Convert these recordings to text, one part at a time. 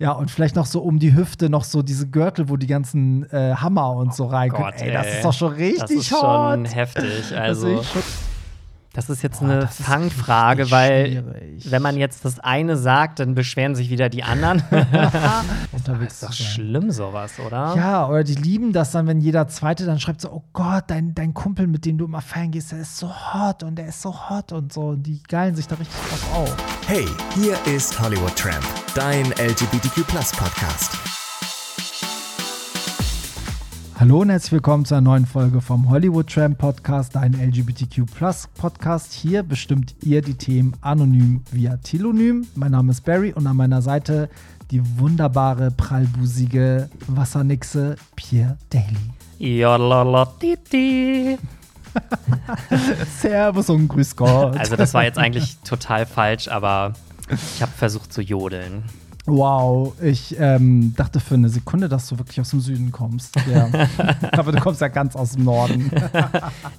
Ja, und vielleicht noch so um die Hüfte noch so diese Gürtel, wo die ganzen äh, Hammer und so reinkommen. Gott, ey, das ey. ist doch schon richtig Das ist hot. schon heftig. Also, das ist jetzt Boah, eine Fangfrage, weil schwierig. wenn man jetzt das eine sagt, dann beschweren sich wieder die anderen. unterwegs ist doch schlimm, sowas, oder? Ja, oder die lieben das dann, wenn jeder Zweite dann schreibt so, oh Gott, dein, dein Kumpel, mit dem du immer feiern gehst, der ist so hot und der ist so hot und so. Und die geilen sich da richtig drauf auf. Hey, hier ist Hollywood Tramp, dein LGBTQ Podcast. Hallo und herzlich willkommen zu einer neuen Folge vom Hollywood Tramp Podcast, dein LGBTQ Podcast. Hier bestimmt ihr die Themen anonym via Telonym. Mein Name ist Barry und an meiner Seite die wunderbare, prallbusige Wassernixe Pierre Daly. Jodlalatiti. Servus und grüß Gott. Also, das war jetzt eigentlich total falsch, aber ich habe versucht zu jodeln. Wow, ich ähm, dachte für eine Sekunde, dass du wirklich aus dem Süden kommst. Ja. Aber du kommst ja ganz aus dem Norden.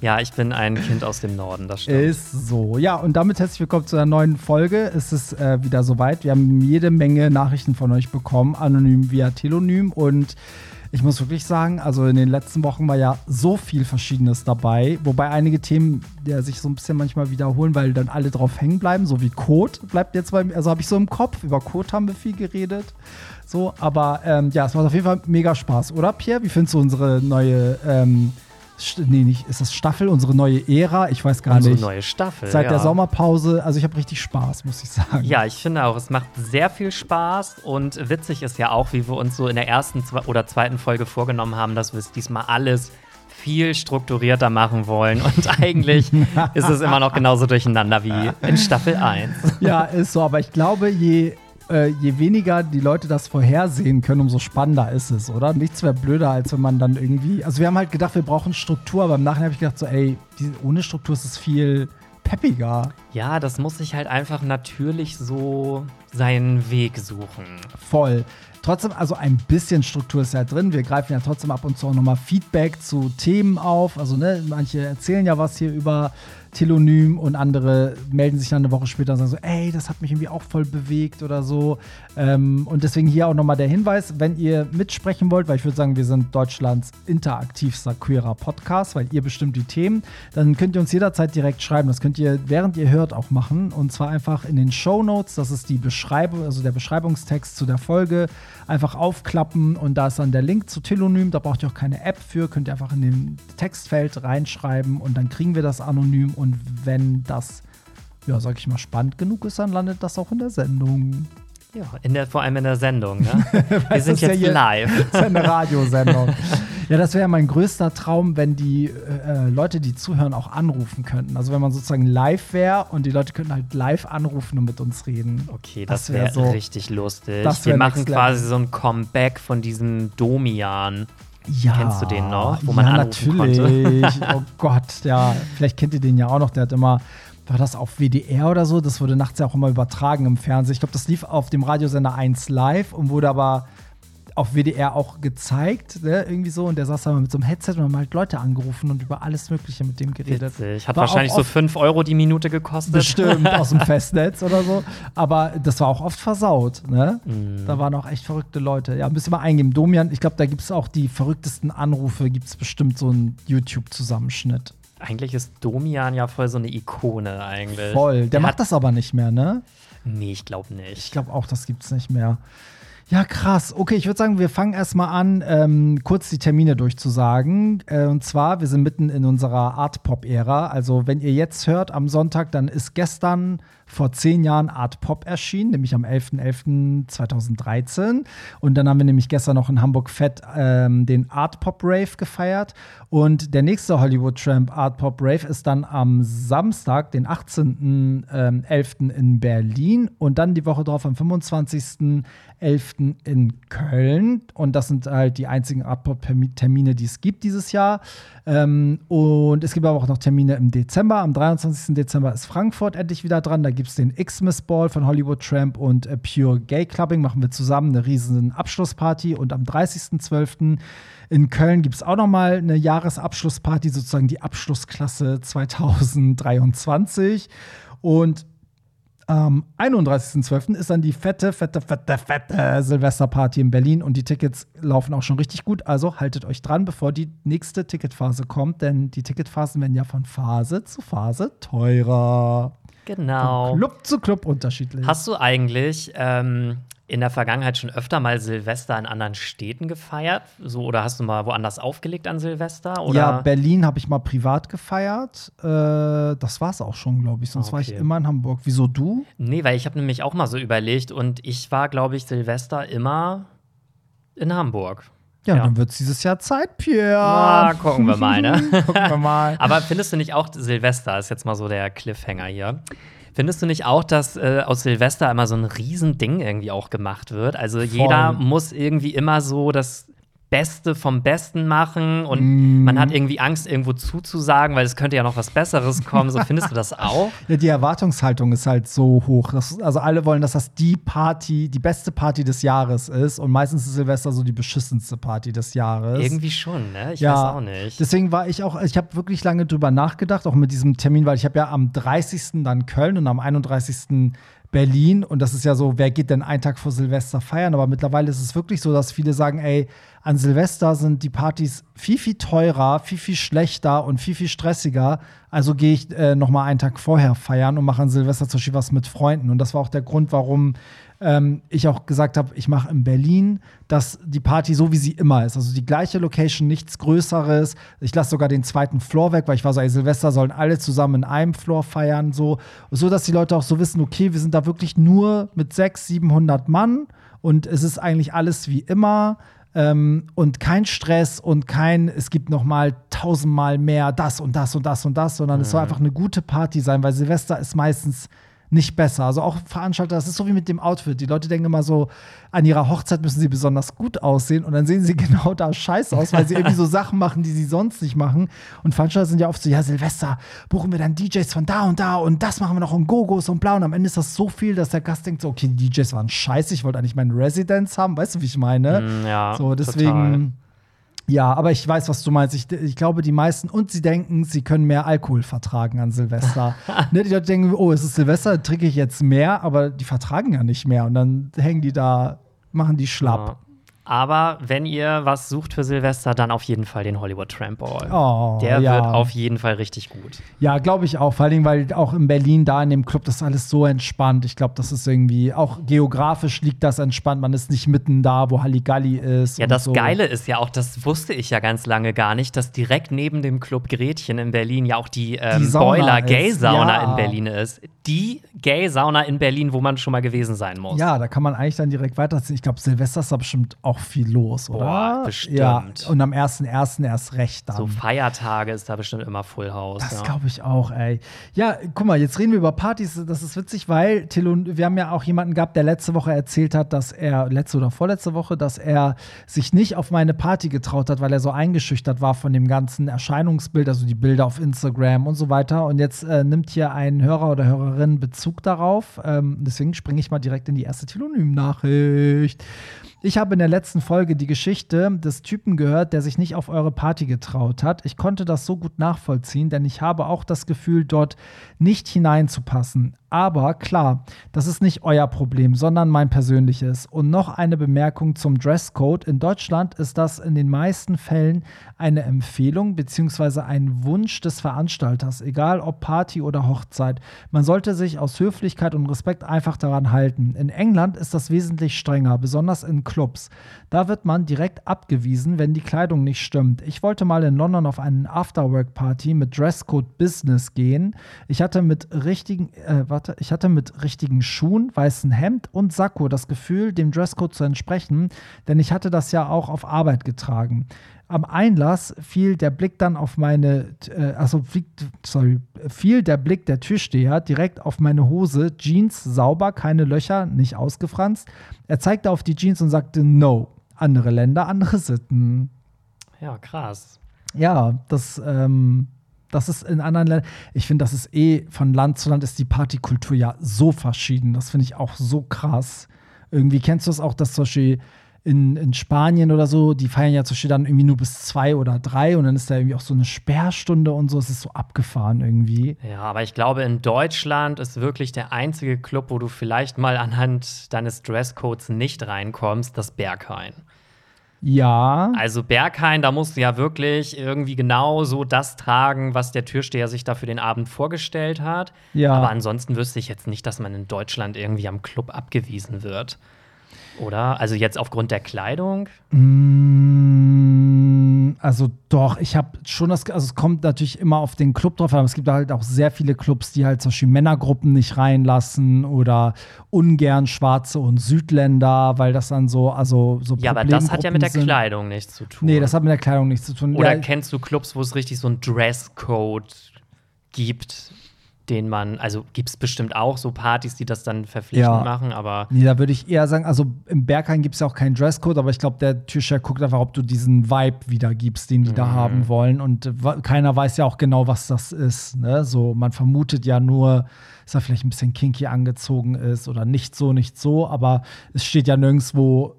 Ja, ich bin ein Kind aus dem Norden, das stimmt. Ist so. Ja, und damit herzlich willkommen zu einer neuen Folge. Es ist äh, wieder soweit. Wir haben jede Menge Nachrichten von euch bekommen, anonym via Telonym. Und ich muss wirklich sagen, also in den letzten Wochen war ja so viel Verschiedenes dabei. Wobei einige Themen ja, sich so ein bisschen manchmal wiederholen, weil dann alle drauf hängen bleiben. So wie Code bleibt jetzt bei mir. Also habe ich so im Kopf. Über Code haben wir viel geredet. So, aber ähm, ja, es macht auf jeden Fall mega Spaß, oder Pierre? Wie findest du unsere neue, ähm, nee, nicht, ist das Staffel, unsere neue Ära? Ich weiß gar Unsere nicht. neue Staffel. Seit ja. der Sommerpause, also ich habe richtig Spaß, muss ich sagen. Ja, ich finde auch, es macht sehr viel Spaß und witzig ist ja auch, wie wir uns so in der ersten oder zweiten Folge vorgenommen haben, dass wir es diesmal alles viel strukturierter machen wollen und eigentlich ist es immer noch genauso durcheinander wie in Staffel 1. Ja, ist so, aber ich glaube, je, äh, je weniger die Leute das vorhersehen können, umso spannender ist es, oder? Nichts wäre blöder, als wenn man dann irgendwie. Also, wir haben halt gedacht, wir brauchen Struktur, aber im Nachhinein habe ich gedacht, so, ey, die, ohne Struktur ist es viel peppiger. Ja, das muss sich halt einfach natürlich so seinen Weg suchen. Voll. Trotzdem, also ein bisschen Struktur ist ja drin. Wir greifen ja trotzdem ab und zu auch nochmal Feedback zu Themen auf. Also, ne, manche erzählen ja was hier über Telonym und andere melden sich dann eine Woche später und sagen so, ey, das hat mich irgendwie auch voll bewegt oder so. Ähm, und deswegen hier auch nochmal der Hinweis, wenn ihr mitsprechen wollt, weil ich würde sagen, wir sind Deutschlands interaktivster queerer Podcast, weil ihr bestimmt die Themen, dann könnt ihr uns jederzeit direkt schreiben. Das könnt ihr, während ihr hört, auch machen. Und zwar einfach in den Show Notes, das ist die Beschreibung, also der Beschreibungstext zu der Folge, einfach aufklappen und da ist dann der Link zu Telonym. Da braucht ihr auch keine App für, könnt ihr einfach in den Textfeld reinschreiben und dann kriegen wir das anonym. Und wenn das, ja, sag ich mal, spannend genug ist, dann landet das auch in der Sendung. Ja, in der, vor allem in der Sendung. Ne? Wir sind ja jetzt hier- live. Das ist ja eine Radiosendung. ja, das wäre ja mein größter Traum, wenn die äh, Leute, die zuhören, auch anrufen könnten. Also wenn man sozusagen live wäre und die Leute könnten halt live anrufen und mit uns reden. Okay, Das das, wär wäre so- richtig lustig. das wär Wir machen quasi so ein Comeback von diesem Domian. Ja. Kennst du den noch, wo man ja, anrufen natürlich. oh Gott, ja. Vielleicht kennt ihr den ja auch noch. Der hat immer, war das auf WDR oder so? Das wurde nachts ja auch immer übertragen im Fernsehen. Ich glaube, das lief auf dem Radiosender 1 live und wurde aber auf WDR auch gezeigt, ne? irgendwie so. Und der saß da mal mit so einem Headset und haben halt Leute angerufen und über alles Mögliche mit dem geredet. Witzig. Hat War wahrscheinlich so oft- 5 Euro die Minute gekostet. Bestimmt aus dem Festnetz oder so. Aber das war auch oft versaut. Ne? Mhm. Da waren auch echt verrückte Leute. Ja, müsst ihr mal eingeben. Domian, ich glaube, da gibt es auch die verrücktesten Anrufe. Gibt es bestimmt so einen YouTube-Zusammenschnitt. Eigentlich ist Domian ja voll so eine Ikone eigentlich. Voll. Der, macht hat, das aber nicht mehr, ne? Nee, ich glaube Ich nicht. glaube auch, das gibt es nicht mehr. Ja, krass. Okay, ich würde sagen, wir fangen erstmal an, ähm, kurz die Termine durchzusagen. Äh, und zwar, wir sind mitten in unserer Art-Pop-Ära. Also, wenn ihr jetzt hört am Sonntag, dann ist gestern vor zehn Jahren Art Pop erschienen, nämlich am 11.11.2013. Und dann haben wir nämlich gestern noch in Hamburg Fett ähm, den Art Pop Rave gefeiert. Und der nächste Hollywood Tramp Art Pop Rave ist dann am Samstag, den 18.11. in Berlin. Und dann die Woche drauf am 25.11. in Köln. Und das sind halt die einzigen Art Pop Termine, die es gibt dieses Jahr. Ähm, und es gibt aber auch noch Termine im Dezember. Am 23. Dezember ist Frankfurt endlich wieder dran. Da gibt es den Xmas Ball von Hollywood Tramp und äh, Pure Gay Clubbing. Machen wir zusammen eine riesen Abschlussparty. Und am 30.12. in Köln gibt es auch noch mal eine Jahresabschlussparty, sozusagen die Abschlussklasse 2023. Und Am 31.12. ist dann die fette, fette, fette, fette Silvesterparty in Berlin und die Tickets laufen auch schon richtig gut. Also haltet euch dran, bevor die nächste Ticketphase kommt, denn die Ticketphasen werden ja von Phase zu Phase teurer. Genau. Von Club zu Club unterschiedlich. Hast du eigentlich ähm, in der Vergangenheit schon öfter mal Silvester in anderen Städten gefeiert? So, oder hast du mal woanders aufgelegt an Silvester? Oder? Ja, Berlin habe ich mal privat gefeiert. Äh, das war es auch schon, glaube ich. Sonst war ich Okay. immer in Hamburg. Wieso du? Nee, weil ich habe nämlich auch mal so überlegt und ich war, glaube ich, Silvester immer in Hamburg. Ja, Ja. dann wird es dieses Jahr Zeit, Pierre. Na, gucken wir mal, ne? Gucken wir mal. Aber findest du nicht auch, Silvester ist jetzt mal so der Cliffhanger hier. Findest du nicht auch, dass äh, aus Silvester immer so ein Riesending irgendwie auch gemacht wird? Also jeder muss irgendwie immer so das Beste vom Besten machen und Mm. man hat irgendwie Angst, irgendwo zuzusagen, weil es könnte ja noch was Besseres kommen. So findest du das auch? Ja, die Erwartungshaltung ist halt so hoch. Das, also alle wollen, dass das die Party, die beste Party des Jahres ist. Und meistens ist Silvester so die beschissenste Party des Jahres. Irgendwie schon, ne? Ich ja, weiß auch nicht. Deswegen war ich auch, ich habe wirklich lange drüber nachgedacht, auch mit diesem Termin, weil ich habe ja am 30. dann Köln und am 31. Berlin und das ist ja so, wer geht denn einen Tag vor Silvester feiern? Aber mittlerweile ist es wirklich so, dass viele sagen, ey, an Silvester sind die Partys viel, viel teurer, viel, viel schlechter und viel, viel stressiger. Also gehe ich äh, noch einen Tag vorher feiern und mache an Silvester zum Beispiel was mit Freunden. Und das war auch der Grund, warum ähm, ich auch gesagt habe, ich mache in Berlin das, die Party so, wie sie immer ist. Also die gleiche Location, nichts Größeres. Ich lasse sogar den zweiten Floor weg, weil ich war so, ey, Silvester sollen alle zusammen in einem Floor feiern, so, so dass die Leute auch so wissen, okay, wir sind da wirklich nur mit 600, 700 Mann und es ist eigentlich alles wie immer. Ähm, und kein Stress und kein, es gibt noch mal tausendmal mehr das und das und das und das, sondern es soll einfach eine gute Party sein, weil Silvester ist meistens nicht besser. Also auch Veranstalter, das ist so wie mit dem Outfit. Die Leute denken immer so, an ihrer Hochzeit müssen sie besonders gut aussehen und dann sehen sie genau da scheiße aus, weil sie irgendwie so Sachen machen, die sie sonst nicht machen. Und Veranstalter sind ja oft so, ja, Silvester, buchen wir dann DJs von da und da und das machen wir noch und Gogos und bla. Und am Ende ist das so viel, dass der Gast denkt so, okay, die DJs waren scheiße, ich wollte eigentlich meinen Residence haben. Weißt du, wie ich meine? Mm, ja, so, total. Ja, aber ich weiß, was du meinst. Ich, ich glaube, die meisten, und sie denken, sie können mehr Alkohol vertragen an Silvester. ne, die Leute denken, oh, es ist Silvester, trinke ich jetzt mehr, aber die vertragen ja nicht mehr. Und dann hängen die da, machen die schlapp. Ja. Aber wenn ihr was sucht für Silvester, dann auf jeden Fall den Hollywood Tramp Ball. Oh, Der ja. wird auf jeden Fall richtig gut. Ja, glaube ich auch. Vor allem, weil auch in Berlin, da in dem Club, das ist alles so entspannt. Ich glaube, das ist irgendwie, auch geografisch liegt das entspannt. Man ist nicht mitten da, wo Halligalli ist. Ja, das so. Geile ist ja auch, das wusste ich ja ganz lange gar nicht, dass direkt neben dem Club Gretchen in Berlin ja auch die, ähm, Die Boiler Gay Sauna ja. in Berlin ist. Die Gay Sauna in Berlin, wo man schon mal gewesen sein muss. Ja, da kann man eigentlich dann direkt weiterziehen. Ich glaube, Silvester ist da bestimmt auch viel los, oder? Boah, bestimmt. Ja, und am 1.1. erst recht dann. So Feiertage ist da bestimmt immer Full House. Das ja. glaube ich auch, ey. Ja, guck mal, jetzt reden wir über Partys. Das ist witzig, weil Tilo, wir haben ja auch jemanden gehabt, der letzte Woche erzählt hat, dass er, letzte oder vorletzte Woche, dass er sich nicht auf meine Party getraut hat, weil er so eingeschüchtert war von dem ganzen Erscheinungsbild, also die Bilder auf Instagram und so weiter. Und jetzt äh, nimmt hier ein Hörer oder Hörerin Bezug darauf. Ähm, deswegen springe ich mal direkt in die erste Telonym-Nachricht. Ich habe in der letzten Folge die Geschichte des Typen gehört, der sich nicht auf eure Party getraut hat. Ich konnte das so gut nachvollziehen, denn ich habe auch das Gefühl, dort nicht hineinzupassen. Aber klar, das ist nicht euer Problem, sondern mein persönliches. Und noch eine Bemerkung zum Dresscode. In Deutschland ist das in den meisten Fällen eine Empfehlung bzw. ein Wunsch des Veranstalters, egal ob Party oder Hochzeit. Man sollte sich aus Höflichkeit und Respekt einfach daran halten. In England ist das wesentlich strenger, besonders in Clubs. Da wird man direkt abgewiesen, wenn die Kleidung nicht stimmt. Ich wollte mal in London auf einen Afterwork-Party mit Dresscode Business gehen. Ich hatte mit richtigen, äh, warte, ich hatte mit richtigen Schuhen, weißen Hemd und Sakko das Gefühl, dem Dresscode zu entsprechen, denn ich hatte das ja auch auf Arbeit getragen. Am Einlass fiel der Blick dann auf meine, äh, also sorry, fiel der Blick der Türsteher direkt auf meine Hose, Jeans sauber, keine Löcher, nicht ausgefranst. Er zeigte auf die Jeans und sagte, no, andere Länder, andere Sitten. Ja, krass. Ja, das, ähm, das ist in anderen Ländern. Ich finde, das ist eh von Land zu Land ist die Partykultur ja so verschieden. Das finde ich auch so krass. Irgendwie kennst du es auch, dass zum Beispiel in, in Spanien oder so, die feiern ja zum Beispiel dann irgendwie nur bis zwei oder drei und dann ist da irgendwie auch so eine Sperrstunde und so. Es ist so abgefahren irgendwie. Ja, aber ich glaube, in Deutschland ist wirklich der einzige Club, wo du vielleicht mal anhand deines Dresscodes nicht reinkommst, das Berghain. Ja. Also Berghain, da musst du ja wirklich irgendwie genau so das tragen, was der Türsteher sich da für den Abend vorgestellt hat. Ja. Aber ansonsten wüsste ich jetzt nicht, dass man in Deutschland irgendwie am Club abgewiesen wird. Oder? Also jetzt aufgrund der Kleidung? Mm, also doch, ich habe schon das, also es kommt natürlich immer auf den Club drauf, aber es gibt halt auch sehr viele Clubs, die halt zum Beispiel Männergruppen nicht reinlassen oder ungern Schwarze und Südländer, weil das dann so, also so Ja, aber das hat ja mit der sind. Kleidung nichts zu tun. Nee, das hat mit der Kleidung nichts zu tun. Oder ja, kennst du Clubs, wo es richtig so einen Dresscode gibt, den man, also gibt es bestimmt auch so Partys, die das dann verpflichtend Ja. machen, aber Nee, da würde ich eher sagen, also im Berghain gibt es ja auch keinen Dresscode, aber ich glaube, der Türsteher guckt einfach, ob du diesen Vibe wiedergibst, den die da haben wollen. Und keiner weiß ja auch genau, was das ist. Ne? So, man vermutet ja nur, dass er vielleicht ein bisschen kinky angezogen ist oder nicht so, nicht so, aber es steht ja nirgendwo,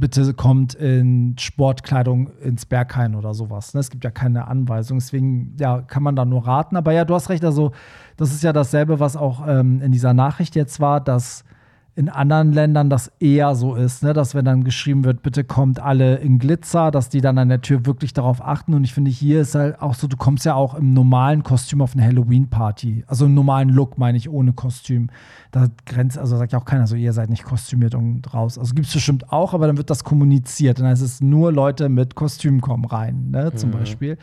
bitte kommt in Sportkleidung ins Berghain oder sowas. Ne? Es gibt ja keine Anweisung, deswegen ja, kann man da nur raten. Aber ja, du hast recht, also das ist ja dasselbe, was auch ähm, in dieser Nachricht jetzt war, dass in anderen Ländern das eher so ist, ne? dass wenn dann geschrieben wird, bitte kommt alle in Glitzer, dass die dann an der Tür wirklich darauf achten. Und ich finde, hier ist halt auch so, du kommst ja auch im normalen Kostüm auf eine Halloween-Party. Also im normalen Look, meine ich, ohne Kostüm. Da grenzt, also sagt ja auch keiner so, ihr seid nicht kostümiert und raus. Also gibt es bestimmt auch, aber dann wird das kommuniziert. Und dann heißt es nur Leute mit Kostüm kommen rein, ne? zum Beispiel.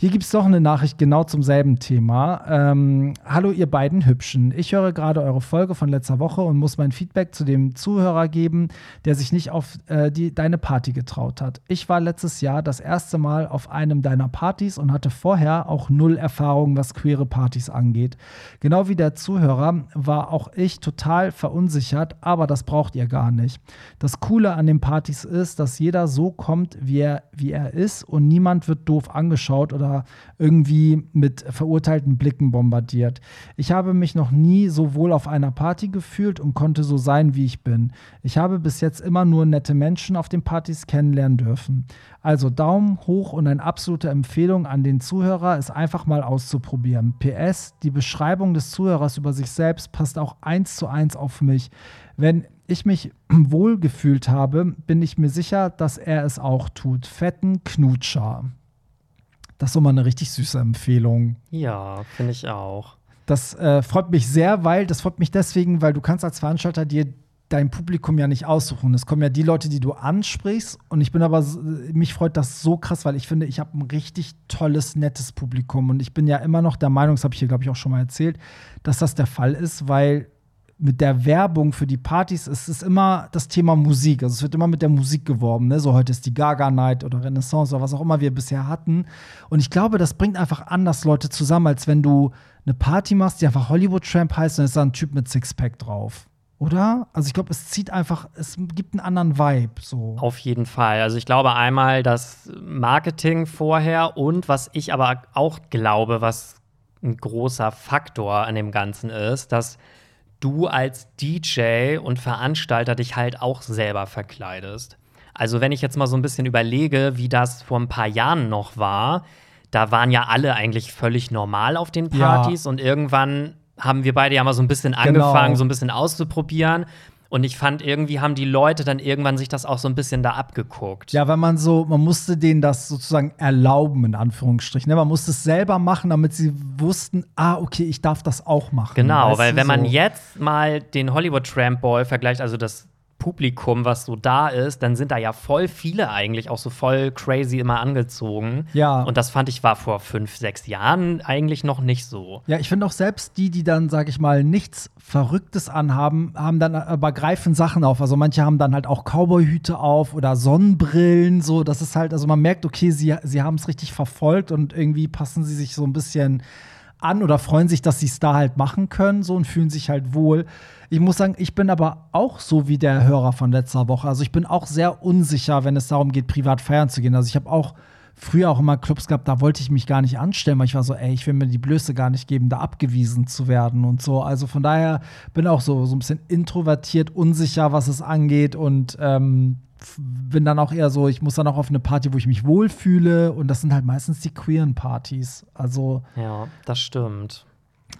Hier gibt es doch eine Nachricht genau zum selben Thema. Ähm, Hallo, ihr beiden Hübschen. Ich höre gerade eure Folge von letzter Woche und muss mein Feedback zu dem Zuhörer geben, der sich nicht auf äh, die, deine Party getraut hat. Ich war letztes Jahr das erste Mal auf einem deiner Partys und hatte vorher auch null Erfahrung, was queere Partys angeht. Genau wie der Zuhörer war auch ich total verunsichert, aber das braucht ihr gar nicht. Das Coole an den Partys ist, dass jeder so kommt, wie er, wie er ist und niemand wird doof angeschaut oder irgendwie mit verurteilten Blicken bombardiert. Ich habe mich noch nie so wohl auf einer Party gefühlt und konnte so sein, wie ich bin. Ich habe bis jetzt immer nur nette Menschen auf den Partys kennenlernen dürfen. Also Daumen hoch und eine absolute Empfehlung an den Zuhörer, es einfach mal auszuprobieren. PS, die Beschreibung des Zuhörers über sich selbst passt auch eins zu eins auf mich. Wenn ich mich wohl gefühlt habe, bin ich mir sicher, dass er es auch tut. Fetten Knutscher. Das ist so mal eine richtig süße Empfehlung. ja, finde ich auch. Das äh, freut mich sehr, weil das freut mich deswegen, weil du kannst als Veranstalter dir dein Publikum ja nicht aussuchen. Es kommen ja die Leute, die du ansprichst. Und ich bin aber, mich freut das so krass, weil ich finde, ich habe ein richtig tolles, nettes Publikum. Und ich bin ja immer noch der Meinung, das habe ich hier, glaube ich, auch schon mal erzählt, dass das der Fall ist, weil mit der Werbung für die Partys ist es immer das Thema Musik. Also es wird immer mit der Musik geworben. Ne? So heute ist die Gaga Night oder Renaissance oder was auch immer wir bisher hatten. Und ich glaube, das bringt einfach anders Leute zusammen, als wenn du eine Party machst, die einfach Hollywood Tramp heißt und es ist da ein Typ mit Sixpack drauf. Oder? Also ich glaube, es zieht einfach, es gibt einen anderen Vibe. So. Auf jeden Fall. Also ich glaube einmal das Marketing vorher und was ich aber auch glaube, was ein großer Faktor an dem Ganzen ist, dass du als DJ und Veranstalter dich halt auch selber verkleidest. Also wenn ich jetzt mal so ein bisschen überlege, wie das vor ein paar Jahren noch war, da waren ja alle eigentlich völlig normal auf den Ja. Partys und irgendwann haben wir beide ja mal so ein bisschen Genau. angefangen, so ein bisschen auszuprobieren. Und ich fand, irgendwie haben die Leute dann irgendwann sich das auch so ein bisschen da abgeguckt. Ja, weil man so, man musste denen das sozusagen erlauben, in Anführungsstrichen. Ne? Man musste es selber machen, damit sie wussten, ah, okay, ich darf das auch machen. Genau, Weißt weil wenn man so. jetzt mal den Hollywood Tramp Ball vergleicht, also das Publikum, was so da ist, dann sind da ja voll viele eigentlich auch so voll crazy immer angezogen. Ja. Und das fand ich war vor fünf, sechs Jahren eigentlich noch nicht so. Ja, ich finde auch selbst die, die dann, sag ich mal, nichts Verrücktes anhaben, haben dann aber greifen Sachen auf. Also manche haben dann halt auch Cowboyhüte auf oder Sonnenbrillen, so. Das ist halt, also man merkt, okay, sie, sie haben es richtig verfolgt und irgendwie passen sie sich so ein bisschen an oder freuen sich, dass sie es da halt machen können, so und fühlen sich halt wohl. Ich muss sagen, ich bin aber auch so wie der Hörer von letzter Woche. Also ich bin auch sehr unsicher, wenn es darum geht, privat feiern zu gehen. Also ich habe auch früher auch immer Clubs gehabt, da wollte ich mich gar nicht anstellen, weil ich war so, ey, ich will mir die Blöße gar nicht geben, da abgewiesen zu werden und so. Also von daher bin auch so, so ein bisschen introvertiert, unsicher, was es angeht und ähm, bin dann auch eher so, ich muss dann auch auf eine Party, wo ich mich wohlfühle. Und das sind halt meistens die queeren Partys. Also. Ja, das stimmt.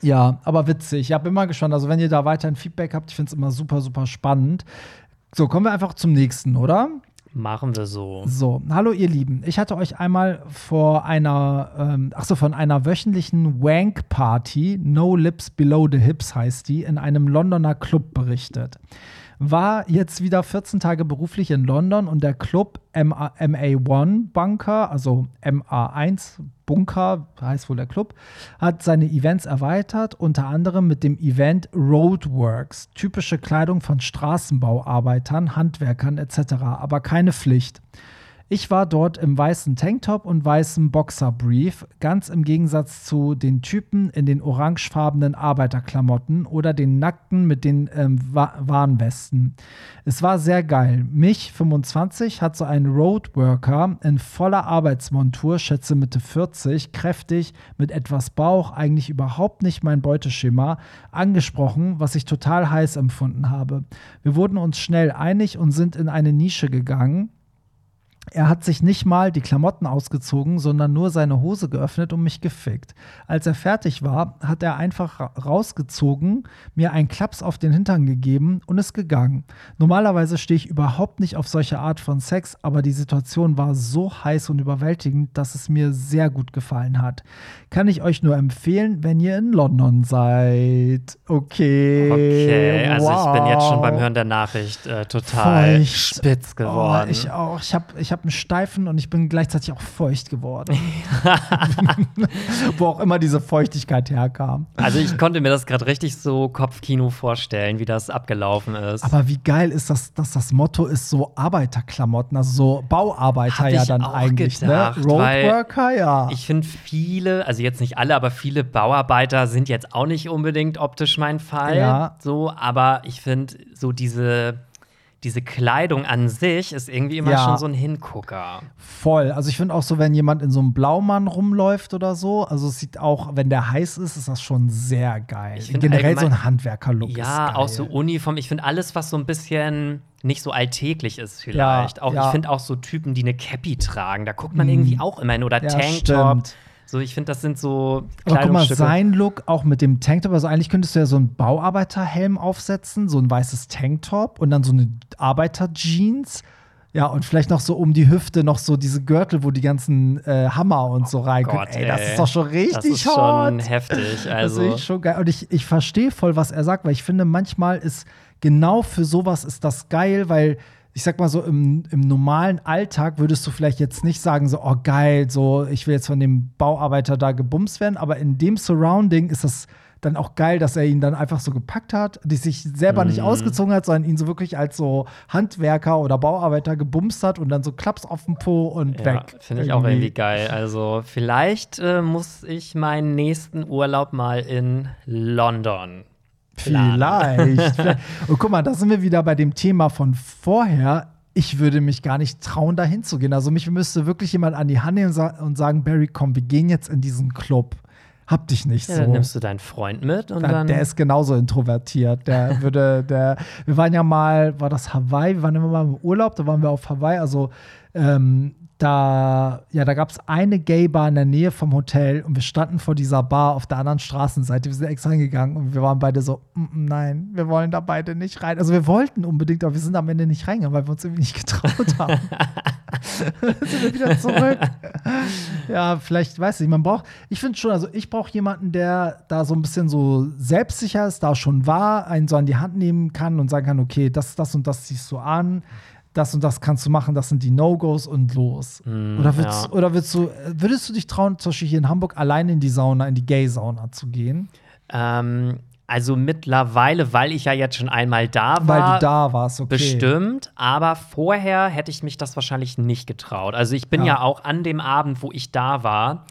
Ja, aber witzig. Ja, bin mal gespannt. Also, wenn ihr da weiterhin Feedback habt, ich finde es immer super, super spannend. So, kommen wir einfach zum nächsten, oder? Machen wir so. So, hallo ihr Lieben. Ich hatte euch einmal vor einer, ähm, ach so, von einer wöchentlichen Wank-Party, No Lips Below the Hips heißt die, in einem Londoner Club berichtet war jetzt wieder 14 Tage beruflich in London und der Club MA, MA1 Bunker, also MA1 Bunker, heißt wohl der Club, hat seine Events erweitert, unter anderem mit dem Event Roadworks, typische Kleidung von Straßenbauarbeitern, Handwerkern etc., aber keine Pflicht. Ich war dort im weißen Tanktop und weißen Boxerbrief, ganz im Gegensatz zu den Typen in den orangefarbenen Arbeiterklamotten oder den Nackten mit den ähm, Warnwesten. Es war sehr geil. Mich, 25, hat so ein Roadworker in voller Arbeitsmontur, schätze Mitte 40, kräftig, mit etwas Bauch, eigentlich überhaupt nicht mein Beuteschema, angesprochen, was ich total heiß empfunden habe. Wir wurden uns schnell einig und sind in eine Nische gegangen er hat sich nicht mal die Klamotten ausgezogen, sondern nur seine Hose geöffnet und mich gefickt. Als er fertig war, hat er einfach rausgezogen, mir einen Klaps auf den Hintern gegeben und ist gegangen. Normalerweise stehe ich überhaupt nicht auf solche Art von Sex, aber die Situation war so heiß und überwältigend, dass es mir sehr gut gefallen hat. Kann ich euch nur empfehlen, wenn ihr in London seid. Okay. Okay, also wow. ich bin jetzt schon beim Hören der Nachricht äh, total Feucht. spitz geworden. Oh, ich auch. Ich habe ich hab einen Steifen und ich bin gleichzeitig auch feucht geworden. Wo auch immer diese Feuchtigkeit herkam. Also ich konnte mir das gerade richtig so Kopfkino vorstellen, wie das abgelaufen ist. Aber wie geil ist das, dass das Motto ist so Arbeiterklamotten, also so Bauarbeiter Hab ja dann eigentlich, ne? gedacht, ne? Roadworker, ja. Ich finde viele, also jetzt nicht alle, aber viele Bauarbeiter sind jetzt auch nicht unbedingt optisch mein Fall. Ja. So, aber ich finde so diese diese Kleidung an sich ist irgendwie immer ja. schon so ein Hingucker. Voll. Also ich finde auch so, wenn jemand in so einem Blaumann rumläuft oder so, also es sieht auch, wenn der heiß ist, ist das schon sehr geil. Ich Generell so ein Handwerker-Look Ja, auch so Uniform. Ich finde alles, was so ein bisschen nicht so alltäglich ist vielleicht. Ja, auch ja. ich finde auch so Typen, die eine Cappy tragen, da guckt man mhm. irgendwie auch immer hin oder Tanktop. Stimmt. So, ich finde, das sind so Aber guck mal, sein Look auch mit dem Tanktop, also eigentlich könntest du ja so einen Bauarbeiterhelm aufsetzen, so ein weißes Tanktop und dann so eine Arbeiterjeans. Ja, und vielleicht noch so um die Hüfte noch so diese Gürtel, wo die ganzen äh, Hammer und so rein können. Ey, das ist doch schon richtig das ist hot. schon heftig. Also. Das ist schon geil. Und ich, ich verstehe voll, was er sagt, weil ich finde, manchmal ist genau für sowas ist das geil, weil ich sag mal so, im, im normalen Alltag würdest du vielleicht jetzt nicht sagen, so, oh geil, so, ich will jetzt von dem Bauarbeiter da gebumst werden, aber in dem Surrounding ist das dann auch geil, dass er ihn dann einfach so gepackt hat, die sich selber mhm. nicht ausgezogen hat, sondern ihn so wirklich als so Handwerker oder Bauarbeiter gebumst hat und dann so Klaps auf den Po und ja, weg. Finde ich auch irgendwie geil. Also vielleicht äh, muss ich meinen nächsten Urlaub mal in London Vielleicht. vielleicht. Und guck mal, da sind wir wieder bei dem Thema von vorher. Ich würde mich gar nicht trauen, da hinzugehen. Also mich müsste wirklich jemand an die Hand nehmen und sagen, Barry, komm, wir gehen jetzt in diesen Club. Hab dich nicht ja, so. Dann nimmst du deinen Freund mit und dann. Der ist genauso introvertiert. Der würde, der, wir waren ja mal, war das Hawaii? Wir waren immer mal im Urlaub, da waren wir auf Hawaii. Also ähm, da, ja, da gab es eine Gay-Bar in der Nähe vom Hotel und wir standen vor dieser Bar auf der anderen Straßenseite. Wir sind extra hingegangen und wir waren beide so, mm, mm nein, wir wollen da beide nicht rein. Also wir wollten unbedingt, aber wir sind am Ende nicht reingegangen, weil wir uns irgendwie nicht getraut haben. sind wir wieder zurück. ja, vielleicht, weiß ich, man braucht, ich finde schon, also ich brauche jemanden, der da so ein bisschen so selbstsicher ist, da schon war, einen so an die Hand nehmen kann und sagen kann, okay, das, das und das ziehst du an das und das kannst du machen, das sind die No-Gos und los. Mm, oder, würdest, ja. oder würdest, du, würdest du dich trauen, zum Beispiel hier in Hamburg allein in die Sauna, in die Gay-Sauna zu gehen? Ähm, also mittlerweile, weil ich ja jetzt schon einmal da war. Weil du da warst, okay. Bestimmt, aber vorher hätte ich mich das wahrscheinlich nicht getraut. Also ich bin ja, ja auch an dem Abend, wo ich da war,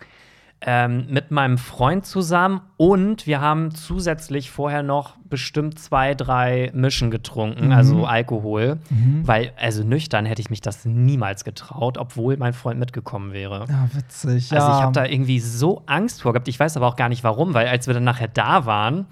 ähm, mit meinem Freund zusammen und wir haben zusätzlich vorher noch bestimmt zwei, drei Mischen getrunken, mhm. also Alkohol, mhm. weil, also nüchtern hätte ich mich das niemals getraut, obwohl mein Freund mitgekommen wäre. Ja, witzig. Also ich habe da irgendwie so Angst vor gehabt. Ich weiß aber auch gar nicht warum, weil als wir dann nachher da waren,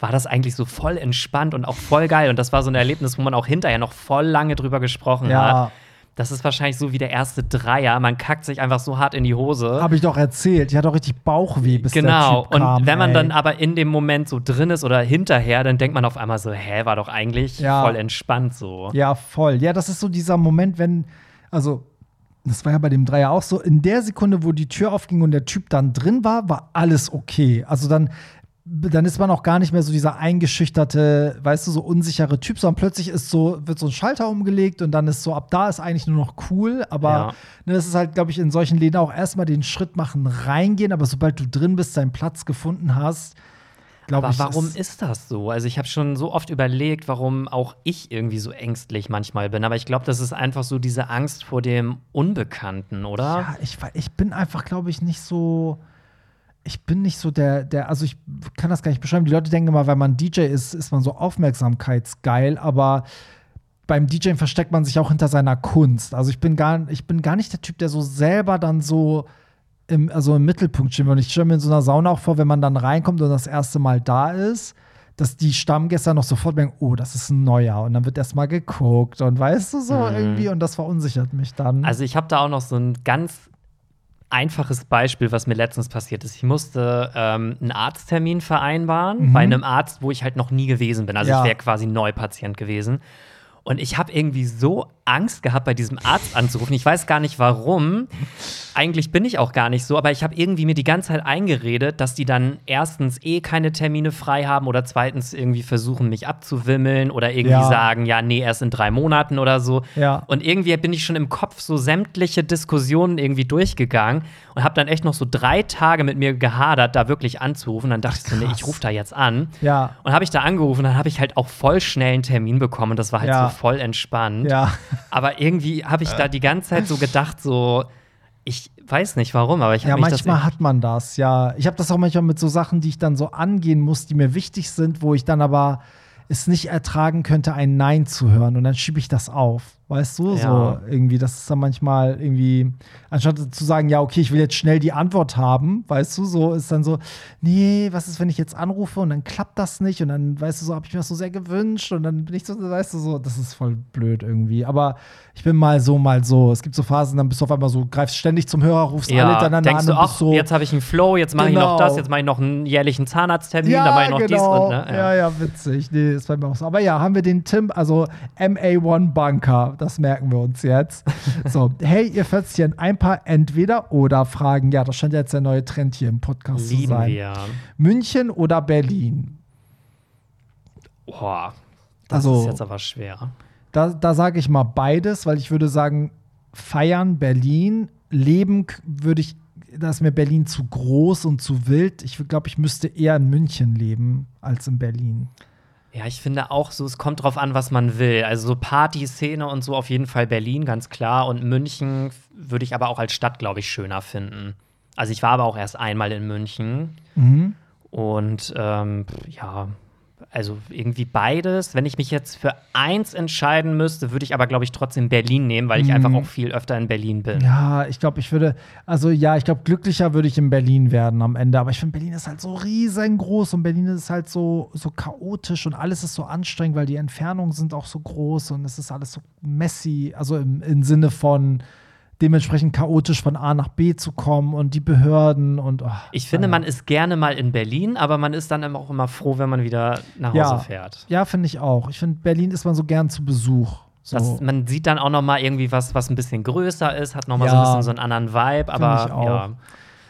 war das eigentlich so voll entspannt und auch voll geil. Und das war so ein Erlebnis, wo man auch hinterher noch voll lange drüber gesprochen Ja. hat. Das ist wahrscheinlich so wie der erste Dreier. Man kackt sich einfach so hart in die Hose. Habe ich doch erzählt. Die hat doch richtig Bauchweh, bis Genau, der Typ kam, und wenn man ey. dann aber in dem Moment so drin ist oder hinterher, dann denkt man auf einmal so, hä, war doch eigentlich Ja. voll entspannt so. Ja, voll. Ja, das ist so dieser Moment, wenn, also, das war ja bei dem Dreier auch so, in der Sekunde, wo die Tür aufging und der Typ dann drin war, war alles okay. Also dann, dann ist man auch gar nicht mehr so dieser eingeschüchterte, weißt du, so unsichere Typ, sondern plötzlich ist so, wird so ein Schalter umgelegt und dann ist so, ab da ist eigentlich nur noch cool. Aber Ja. ne, das ist halt, glaube ich, in solchen Läden auch erstmal den Schritt machen, reingehen, aber sobald du drin bist, deinen Platz gefunden hast, glaube Aber ich. warum ist, ist das so? Also ich habe schon so oft überlegt, warum auch ich irgendwie so ängstlich manchmal bin. Aber ich glaube, das ist einfach so diese Angst vor dem Unbekannten, oder? Ja, ich, ich bin einfach, glaube ich, nicht so. Ich bin nicht so der, der, also ich kann das gar nicht beschreiben. Die Leute denken immer, weil man DJ ist, ist man so aufmerksamkeitsgeil, aber beim DJing versteckt man sich auch hinter seiner Kunst. Also ich bin gar, ich bin gar nicht der Typ, der so selber dann so im, also im Mittelpunkt steht. Und ich stelle mir in so einer Sauna auch vor, wenn man dann reinkommt und das erste Mal da ist, dass die Stammgäste noch sofort denken, oh, das ist ein neuer. Und dann wird erst mal geguckt und weißt du so irgendwie. Und das verunsichert mich dann. Also ich habe da auch noch so ein ganz einfaches Beispiel, was mir letztens passiert ist. Ich musste ähm, einen Arzttermin vereinbaren Mhm. bei einem Arzt, wo ich halt noch nie gewesen bin. Also Ja. ich wäre quasi Neupatient gewesen. Und ich habe irgendwie so Angst gehabt, bei diesem Arzt anzurufen. Ich weiß gar nicht warum. Eigentlich bin ich auch gar nicht so, aber ich habe irgendwie mir die ganze Zeit eingeredet, dass die dann erstens eh keine Termine frei haben oder zweitens irgendwie versuchen, mich abzuwimmeln oder irgendwie Ja. sagen, ja, nee, erst in drei Monaten oder so. Ja. Und irgendwie bin ich schon im Kopf so sämtliche Diskussionen irgendwie durchgegangen und habe dann echt noch so drei Tage mit mir gehadert, da wirklich anzurufen. Dann dachte ich so, nee, ich rufe da jetzt an. ja. Und habe ich da angerufen, dann habe ich halt auch voll schnell einen Termin bekommen. Das war halt Ja. so voll entspannt. Ja. Aber irgendwie habe ich da die ganze Zeit so gedacht, so, ich weiß nicht warum, aber ich habe Ja, manchmal hat man das, ja. Ich habe das auch manchmal mit so Sachen, die ich dann so angehen muss, die mir wichtig sind, wo ich dann aber es nicht ertragen könnte, ein Nein zu hören. Und dann schiebe ich das auf. Weißt du? Ja. So irgendwie, das ist dann manchmal irgendwie, anstatt zu sagen, ja, okay, ich will jetzt schnell die Antwort haben, weißt du, so ist dann so, nee, was ist, wenn ich jetzt anrufe und dann klappt das nicht und dann, weißt du, so habe ich mir das so sehr gewünscht und dann bin ich so, weißt du, so, das ist voll blöd irgendwie. Aber ich bin mal so, mal so. Es gibt so Phasen, dann bist du auf einmal so, greifst ständig zum Hörer, rufst alle ja, hintereinander denkst an du, und ach, so, jetzt habe ich einen Flow, jetzt mache ich noch Genau. das, jetzt mache ich noch einen jährlichen Zahnarzttermin, dann mache ich noch dies genau. und ne? ja. ja, witzig. Nee, ist bei mir auch so. Aber ja, haben wir den Tim, also MA1 Bunker, das merken wir uns jetzt. so, hey, ihr Fötzchen, ein paar Entweder-Oder-Fragen. Ja, das scheint jetzt der neue Trend hier im Podcast zu Lieben sein. wir. München oder Berlin? Boah, das Also- ist jetzt aber schwer. Da, da sage ich mal beides, weil ich würde sagen, feiern Berlin, leben würde ich, da ist mir Berlin zu groß und zu wild. Ich glaube, ich müsste eher in München leben als in Berlin. Ja, ich finde auch so, es kommt drauf an, was man will. Also so Party-Szene und so auf jeden Fall Berlin, ganz klar. Und München würde ich aber auch als Stadt, glaube ich, schöner finden. Also ich war aber auch erst einmal in München. Mhm. Und ähm, ja, also irgendwie beides. Wenn ich mich jetzt für eins entscheiden müsste, würde ich aber, glaube ich, trotzdem Berlin nehmen, weil ich Mhm. einfach auch viel öfter in Berlin bin. Ja, ich glaube, ich würde, also ja, ich glaube, glücklicher würde ich in Berlin werden am Ende. Aber ich finde, Berlin ist halt so riesengroß und Berlin ist halt so, so chaotisch und alles ist so anstrengend, weil die Entfernungen sind auch so groß und es ist alles so messy. Also im, im Sinne von dementsprechend chaotisch von A nach B zu kommen und die Behörden und. oh, Ich finde, ja. man ist gerne mal in Berlin, aber man ist dann immer auch immer froh, wenn man wieder nach Hause Ja. fährt. Ja, finde ich auch. Ich finde, Berlin ist man so gern zu Besuch. So. Das, man sieht dann auch noch mal irgendwie was, was ein bisschen größer ist, hat noch mal so Ja. ein bisschen so einen anderen Vibe, aber ich auch. ja.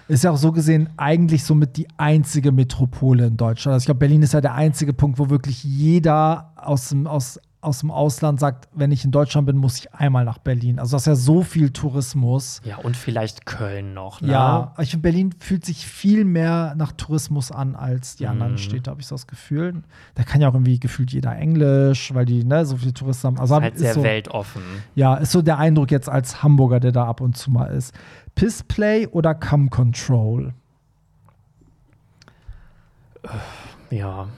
Ist ja auch so gesehen eigentlich somit die einzige Metropole in Deutschland. Also ich glaube, Berlin ist ja der einzige Punkt, wo wirklich jeder aus dem, aus, aus dem Ausland sagt, wenn ich in Deutschland bin, muss ich einmal nach Berlin. Also das ist ja so viel Tourismus. Ja, und vielleicht Köln noch, ne? Ja, ich finde, Berlin fühlt sich viel mehr nach Tourismus an als die anderen Mhm. Städte, habe ich so das Gefühl. Da kann ja auch irgendwie gefühlt jeder Englisch, weil die ne, so viele Touristen haben. Also Ist halt sehr so, weltoffen. ja, ist so der Eindruck jetzt als Hamburger, der da ab und zu mal ist. Pissplay oder Cam Control? Ja.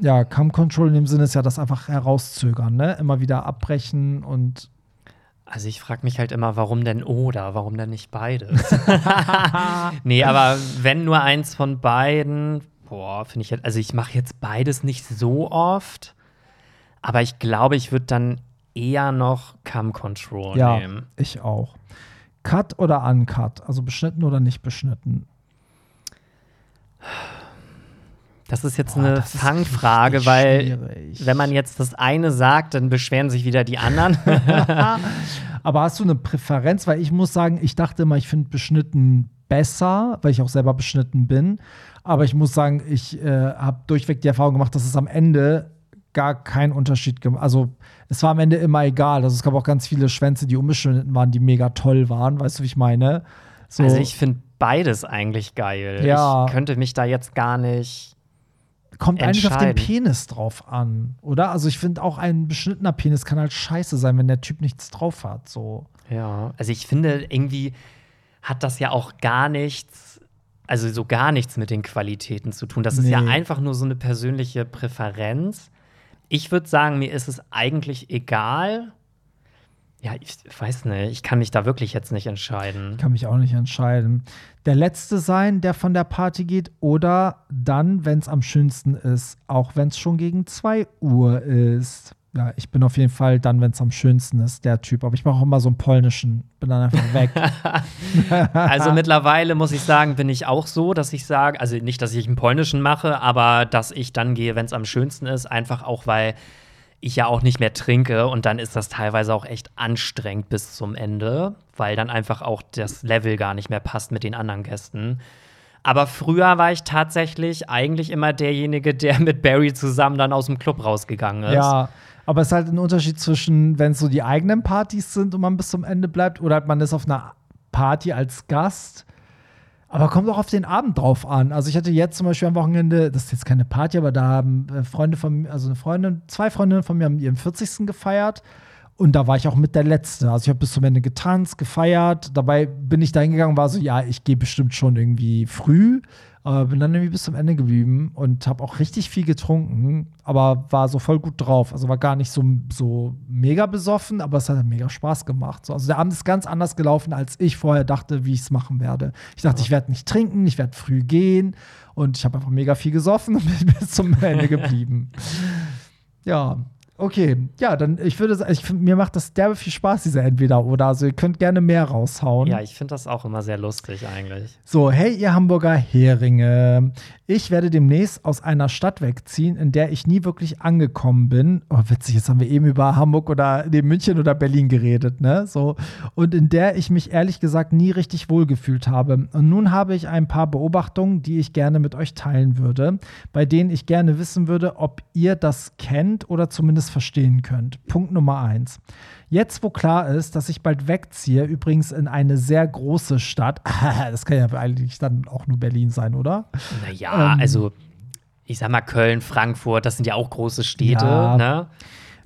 Ja, Cam Control in dem Sinne ist ja das einfach herauszögern, ne? Immer wieder abbrechen und Also ich frage mich halt immer, warum denn oder? Warum denn nicht beides? nee, aber wenn nur eins von beiden, boah, finde ich, also ich mache jetzt beides nicht so oft, aber ich glaube, ich würde dann eher noch Cam Control Ja, nehmen. ich auch. Cut oder Uncut? Also beschnitten oder nicht beschnitten? Das ist jetzt Boah, eine Fangfrage, weil schwierig. wenn man jetzt das eine sagt, dann beschweren sich wieder die anderen. Aber hast du eine Präferenz? Weil ich muss sagen, ich dachte immer, ich finde beschnitten besser, weil ich auch selber beschnitten bin. Aber ich muss sagen, ich äh, habe durchweg die Erfahrung gemacht, dass es am Ende gar keinen Unterschied gemacht Also es war am Ende immer egal. Also es gab auch ganz viele Schwänze, die unbeschnitten waren, die mega toll waren. Weißt du, wie ich meine? So, Also ich finde beides eigentlich geil. Ja. Ich könnte mich da jetzt gar nicht. Kommt eigentlich auf den. Penis drauf an, oder? Also ich finde auch ein beschnittener Penis kann halt scheiße sein, wenn der Typ nichts drauf hat. So. Ja, also ich finde, irgendwie hat das ja auch gar nichts, also so gar nichts mit den Qualitäten zu tun. Das ist ja Nee. einfach nur so eine persönliche Präferenz. Ich würde sagen, mir ist es eigentlich egal. Ja, ich weiß nicht, ich kann mich da wirklich jetzt nicht entscheiden. Kann mich auch nicht entscheiden. Der Letzte sein, der von der Party geht, oder dann, wenn es am schönsten ist, auch wenn es schon gegen 2 Uhr ist. Ja, ich bin auf jeden Fall dann, wenn es am schönsten ist, der Typ. Aber ich mache auch immer so einen polnischen, bin dann einfach weg. Also mittlerweile muss ich sagen, bin ich auch so, dass ich sage, also nicht, dass ich einen polnischen mache, aber dass ich dann gehe, wenn es am schönsten ist, einfach auch, weil ich ja auch nicht mehr trinke und dann ist das teilweise auch echt anstrengend bis zum Ende, weil dann einfach auch das Level gar nicht mehr passt mit den anderen Gästen. Aber früher war ich tatsächlich eigentlich immer derjenige, der mit Barry zusammen dann aus dem Club rausgegangen ist. ja, aber es ist halt ein Unterschied zwischen, wenn es so die eigenen Partys sind und man bis zum Ende bleibt, oder man ist auf einer Party als Gast. Aber kommt auch auf den Abend drauf an. Also ich hatte jetzt zum Beispiel am Wochenende, das ist jetzt keine Party, aber da haben äh, Freunde von mir, also eine Freundin, zwei Freundinnen von mir haben ihren 40. gefeiert. Und da war ich auch mit der Letzte. Also ich habe bis zum Ende getanzt, gefeiert. Dabei bin ich da hingegangen und war so, ja, ich gehe bestimmt schon irgendwie früh. Aber bin dann irgendwie bis zum Ende geblieben und habe auch richtig viel getrunken, aber war so voll gut drauf. Also war gar nicht so, so mega besoffen, aber es hat mega Spaß gemacht. So, also der Abend ist ganz anders gelaufen, als ich vorher dachte, wie ich es machen werde. Ich dachte, ich werde nicht trinken, ich werde früh gehen und ich habe einfach mega viel gesoffen und bin bis zum Ende geblieben. Ja, okay. Ja, dann ich würde sagen, ich mir macht das derbe viel Spaß, diese Entweder-Oder. Also ihr könnt gerne mehr raushauen. Ja, ich finde das auch immer sehr lustig eigentlich. So, hey, ihr Hamburger Heringe. Ich werde demnächst aus einer Stadt wegziehen, in der ich nie wirklich angekommen bin. Oh, witzig, jetzt haben wir eben über Hamburg oder nee, München oder Berlin geredet, ne? So. Und in der ich mich ehrlich gesagt nie richtig wohlgefühlt habe. Und nun habe ich ein paar Beobachtungen, die ich gerne mit euch teilen würde, bei denen ich gerne wissen würde, ob ihr das kennt oder zumindest verstehen könnt. Punkt Nummer eins. Jetzt, wo klar ist, dass ich bald wegziehe, übrigens in eine sehr große Stadt, das kann ja eigentlich dann auch nur Berlin sein, oder? Naja, Ähm. also ich sag mal Köln, Frankfurt, das sind ja auch große Städte, Ja. ne?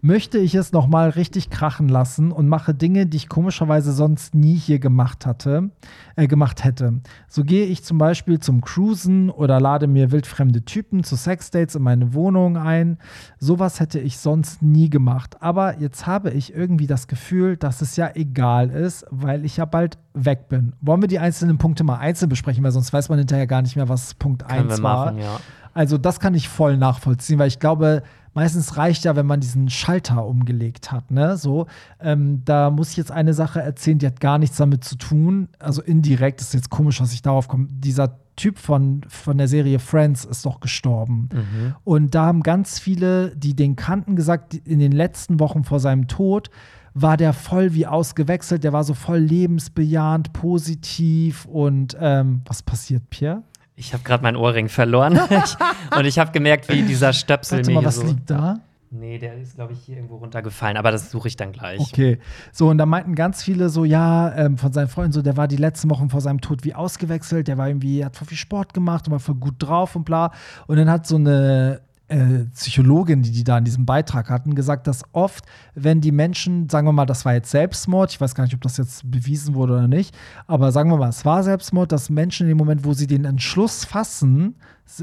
Möchte ich es noch mal richtig krachen lassen und mache Dinge, die ich komischerweise sonst nie hier gemacht hatte, äh, gemacht hätte. So gehe ich zum Beispiel zum Cruisen oder lade mir wildfremde Typen zu Sexdates in meine Wohnung ein. Sowas hätte ich sonst nie gemacht. Aber jetzt habe ich irgendwie das Gefühl, dass es ja egal ist, weil ich ja bald weg bin. Wollen wir die einzelnen Punkte mal einzeln besprechen, weil sonst weiß man hinterher gar nicht mehr, was Punkt Können 1 wir war. machen, ja. Also das kann ich voll nachvollziehen, weil ich glaube, meistens reicht ja, wenn man diesen Schalter umgelegt hat. Ne? So, ähm, da muss ich jetzt eine Sache erzählen, die hat gar nichts damit zu tun. Also indirekt ist jetzt komisch, dass ich darauf komme. Dieser Typ von, von der Serie Friends ist doch gestorben. Mhm. Und da haben ganz viele, die den kannten, gesagt, in den letzten Wochen vor seinem Tod war der voll wie ausgewechselt, der war so voll lebensbejahend, positiv und ähm, was passiert, Pierre? Ich habe gerade meinen Ohrring verloren ich, und ich habe gemerkt, wie dieser Stöpsel Warte mir mal, was so. liegt da? Nee, der ist, glaube ich, hier irgendwo runtergefallen, aber das suche ich dann gleich. Okay. So, und da meinten ganz viele so, ja, ähm, von seinen Freunden so, der war die letzten Wochen vor seinem Tod wie ausgewechselt, der war irgendwie, hat voll viel Sport gemacht und war voll gut drauf und bla. Und dann hat so eine äh, Psychologin, die die da in diesem Beitrag hatten, gesagt, dass oft, wenn die Menschen, sagen wir mal, das war jetzt Selbstmord, ich weiß gar nicht, ob das jetzt bewiesen wurde oder nicht, aber sagen wir mal, es war Selbstmord, dass Menschen in dem Moment, wo sie den Entschluss fassen,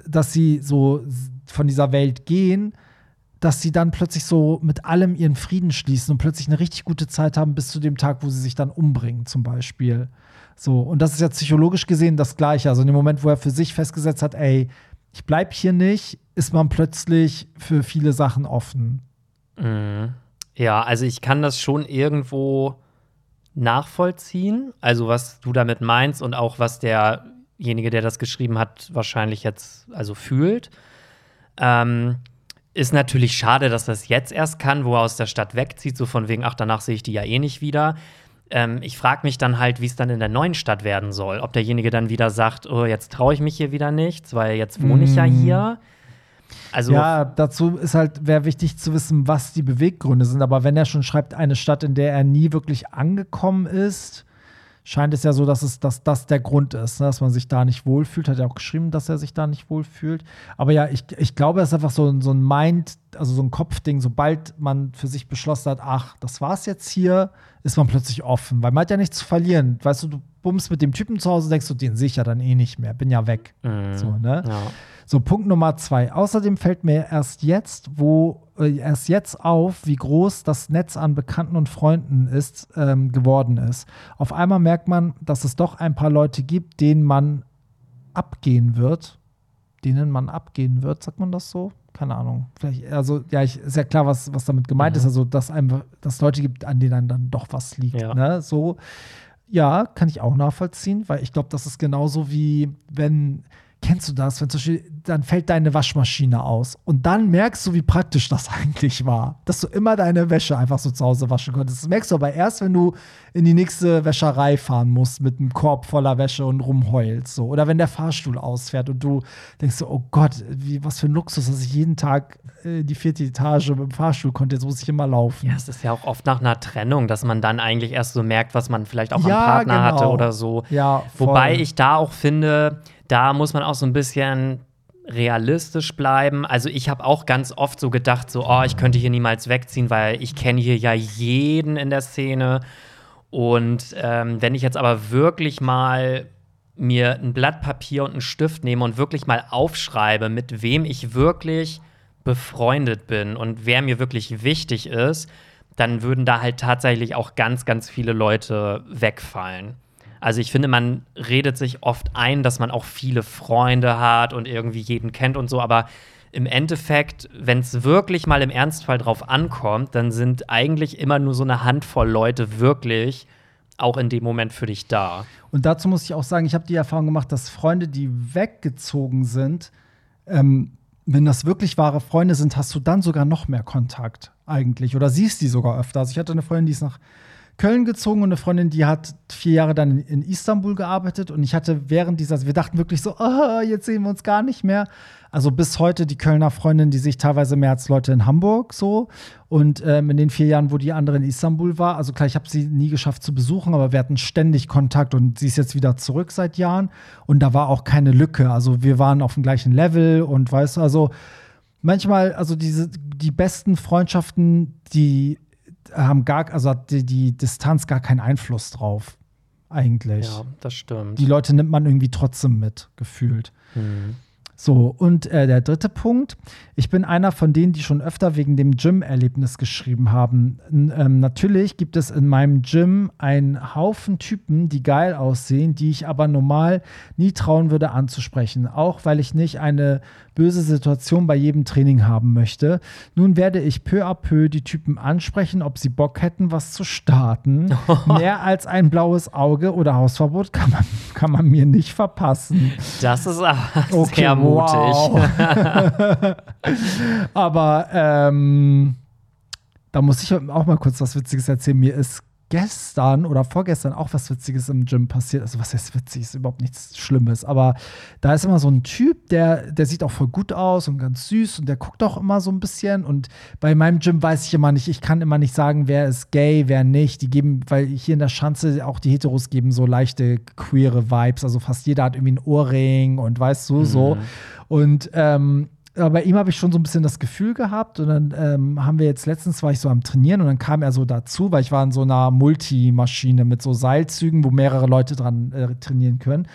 dass sie so von dieser Welt gehen, dass sie dann plötzlich so mit allem ihren Frieden schließen und plötzlich eine richtig gute Zeit haben bis zu dem Tag, wo sie sich dann umbringen, zum Beispiel. So, und das ist ja psychologisch gesehen das Gleiche. Also in dem Moment, wo er für sich festgesetzt hat, ey, ich bleibe hier nicht, ist man plötzlich für viele Sachen offen. Mhm. Ja, also ich kann das schon irgendwo nachvollziehen, also was du damit meinst und auch was derjenige, der das geschrieben hat, wahrscheinlich jetzt also fühlt. Ähm, ist natürlich schade, dass das jetzt erst kann, wo er aus der Stadt wegzieht, so von wegen, ach, danach sehe ich die ja eh nicht wieder. Ähm, ich frage mich dann halt, wie es dann in der neuen Stadt werden soll. Ob derjenige dann wieder sagt, oh, jetzt traue ich mich hier wieder nichts, weil jetzt wohne ich ja Mm. hier. Also, ja, dazu ist halt, wäre wichtig zu wissen, was die Beweggründe sind. Aber wenn er schon schreibt, eine Stadt, in der er nie wirklich angekommen ist, scheint es ja so, dass, es, dass das der Grund ist, ne? dass man sich da nicht wohlfühlt. Hat er auch geschrieben, dass er sich da nicht wohlfühlt. Aber ja, ich, ich glaube, es ist einfach so, ein- so ein Mind, also so ein Kopfding. Sobald man für sich beschlossen hat, ach, das war's jetzt hier, ist man plötzlich offen. Weil man hat ja nichts zu verlieren. Weißt du, du bummst mit dem Typen zu Hause, denkst du, den sehe ich ja dann eh nicht mehr, bin ja weg. Mhm. So, ne? ja. So, Punkt Nummer zwei. Außerdem fällt mir erst jetzt, wo äh, erst jetzt auf, wie groß das Netz an Bekannten und Freunden ist, ähm, geworden ist. Auf einmal merkt man, dass es doch ein paar Leute gibt, denen man abgehen wird. Denen man abgehen wird, sagt man das so? Keine Ahnung. Vielleicht, also, ja, ich, ist ja klar, was, was damit gemeint Mhm. ist. Also, dass einem, dass es Leute gibt, an denen dann doch was liegt. Ja. Ne? So, ja, kann ich auch nachvollziehen, weil ich glaube, das ist genauso wie wenn, kennst du das, wenn zum Beispiel, dann fällt deine Waschmaschine aus und dann merkst du, wie praktisch das eigentlich war, dass du immer deine Wäsche einfach so zu Hause waschen konntest. Das merkst du aber erst, wenn du in die nächste Wäscherei fahren musst mit einem Korb voller Wäsche und rumheulst. So. Oder wenn der Fahrstuhl ausfährt und du denkst so, oh Gott, wie, was für ein Luxus, dass ich jeden Tag äh, die vierte Etage mit dem Fahrstuhl konnte, jetzt muss ich immer laufen. Ja, es ist ja auch oft nach einer Trennung, dass man dann eigentlich erst so merkt, was man vielleicht auch Ja, am Partner genau. hatte oder so. Ja, voll. Wobei ich da auch finde, da muss man auch so ein bisschen realistisch bleiben. Also ich habe auch ganz oft so gedacht, so, oh, ich könnte hier niemals wegziehen, weil ich kenne hier ja jeden in der Szene. Und ähm, wenn ich jetzt aber wirklich mal mir ein Blatt Papier und einen Stift nehme und wirklich mal aufschreibe, mit wem ich wirklich befreundet bin und wer mir wirklich wichtig ist, dann würden da halt tatsächlich auch ganz, ganz viele Leute wegfallen. Also ich finde, man redet sich oft ein, dass man auch viele Freunde hat und irgendwie jeden kennt und so, aber im Endeffekt, wenn es wirklich mal im Ernstfall drauf ankommt, dann sind eigentlich immer nur so eine Handvoll Leute wirklich auch in dem Moment für dich da. Und dazu muss ich auch sagen, ich habe die Erfahrung gemacht, dass Freunde, die weggezogen sind, ähm, wenn das wirklich wahre Freunde sind, hast du dann sogar noch mehr Kontakt eigentlich oder siehst die sogar öfter. Also ich hatte eine Freundin, die ist nach Köln gezogen und eine Freundin, die hat vier Jahre dann in, Istanbul gearbeitet und ich hatte während dieser, wir dachten wirklich so, ah, jetzt sehen wir uns gar nicht mehr. Also bis heute die Kölner Freundin, die sich teilweise mehr als Leute in Hamburg so und ähm, in den vier Jahren, wo die andere in Istanbul war, also klar, ich habe sie nie geschafft zu besuchen, aber wir hatten ständig Kontakt und sie ist jetzt wieder zurück seit Jahren und da war auch keine Lücke. Also wir waren auf dem gleichen Level und weißt du, also manchmal, also diese, die besten Freundschaften, die haben gar, also hat die, die Distanz gar keinen Einfluss drauf, eigentlich. Ja, das stimmt. Die Leute nimmt man irgendwie trotzdem mit, gefühlt. Mhm. So, und äh, der dritte Punkt. Ich bin einer von denen, die schon öfter wegen dem Gym-Erlebnis geschrieben haben. N ähm, natürlich gibt es in meinem Gym einen Haufen Typen, die geil aussehen, die ich aber normal nie trauen würde anzusprechen. Auch weil ich nicht eine böse Situation bei jedem Training haben möchte. Nun werde ich peu à peu die Typen ansprechen, ob sie Bock hätten, was zu starten. Mehr als ein blaues Auge oder Hausverbot kann man, kann man mir nicht verpassen. Das ist aber Okay, sehr mutig. Wow. Aber ähm, da muss ich auch mal kurz was Witziges erzählen. Mir ist gestern oder vorgestern auch was Witziges im Gym passiert. Also was heißt witzig, ist überhaupt nichts Schlimmes. Aber da ist immer so ein Typ, der, der sieht auch voll gut aus und ganz süß und der guckt auch immer so ein bisschen. Und bei meinem Gym weiß ich immer nicht, ich kann immer nicht sagen, wer ist gay, wer nicht. Die geben, weil hier in der Schanze auch die Heteros geben so leichte queere Vibes. Also fast jeder hat irgendwie einen Ohrring und weißt du, so. Und ähm, bei ihm habe ich schon so ein bisschen das Gefühl gehabt und dann ähm, haben wir jetzt letztens war ich so am Trainieren und dann kam er so dazu, weil ich war in so einer Multimaschine mit so Seilzügen, wo mehrere Leute dran äh, trainieren können.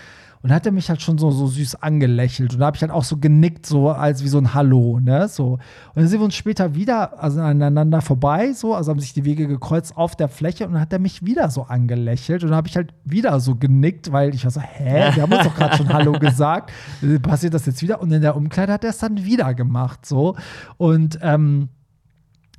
Und hat er mich halt schon so, so süß angelächelt. Und da habe ich halt auch so genickt, so als wie so ein Hallo, ne? So. Und dann sind wir uns später wieder also aneinander vorbei, so, also haben sich die Wege gekreuzt auf der Fläche und dann hat er mich wieder so angelächelt. Und dann habe ich halt wieder so genickt, weil ich war so, hä, wir haben uns doch gerade schon Hallo gesagt. Passiert das jetzt wieder? Und in der Umkleide hat er es dann wieder gemacht, so. Und ähm,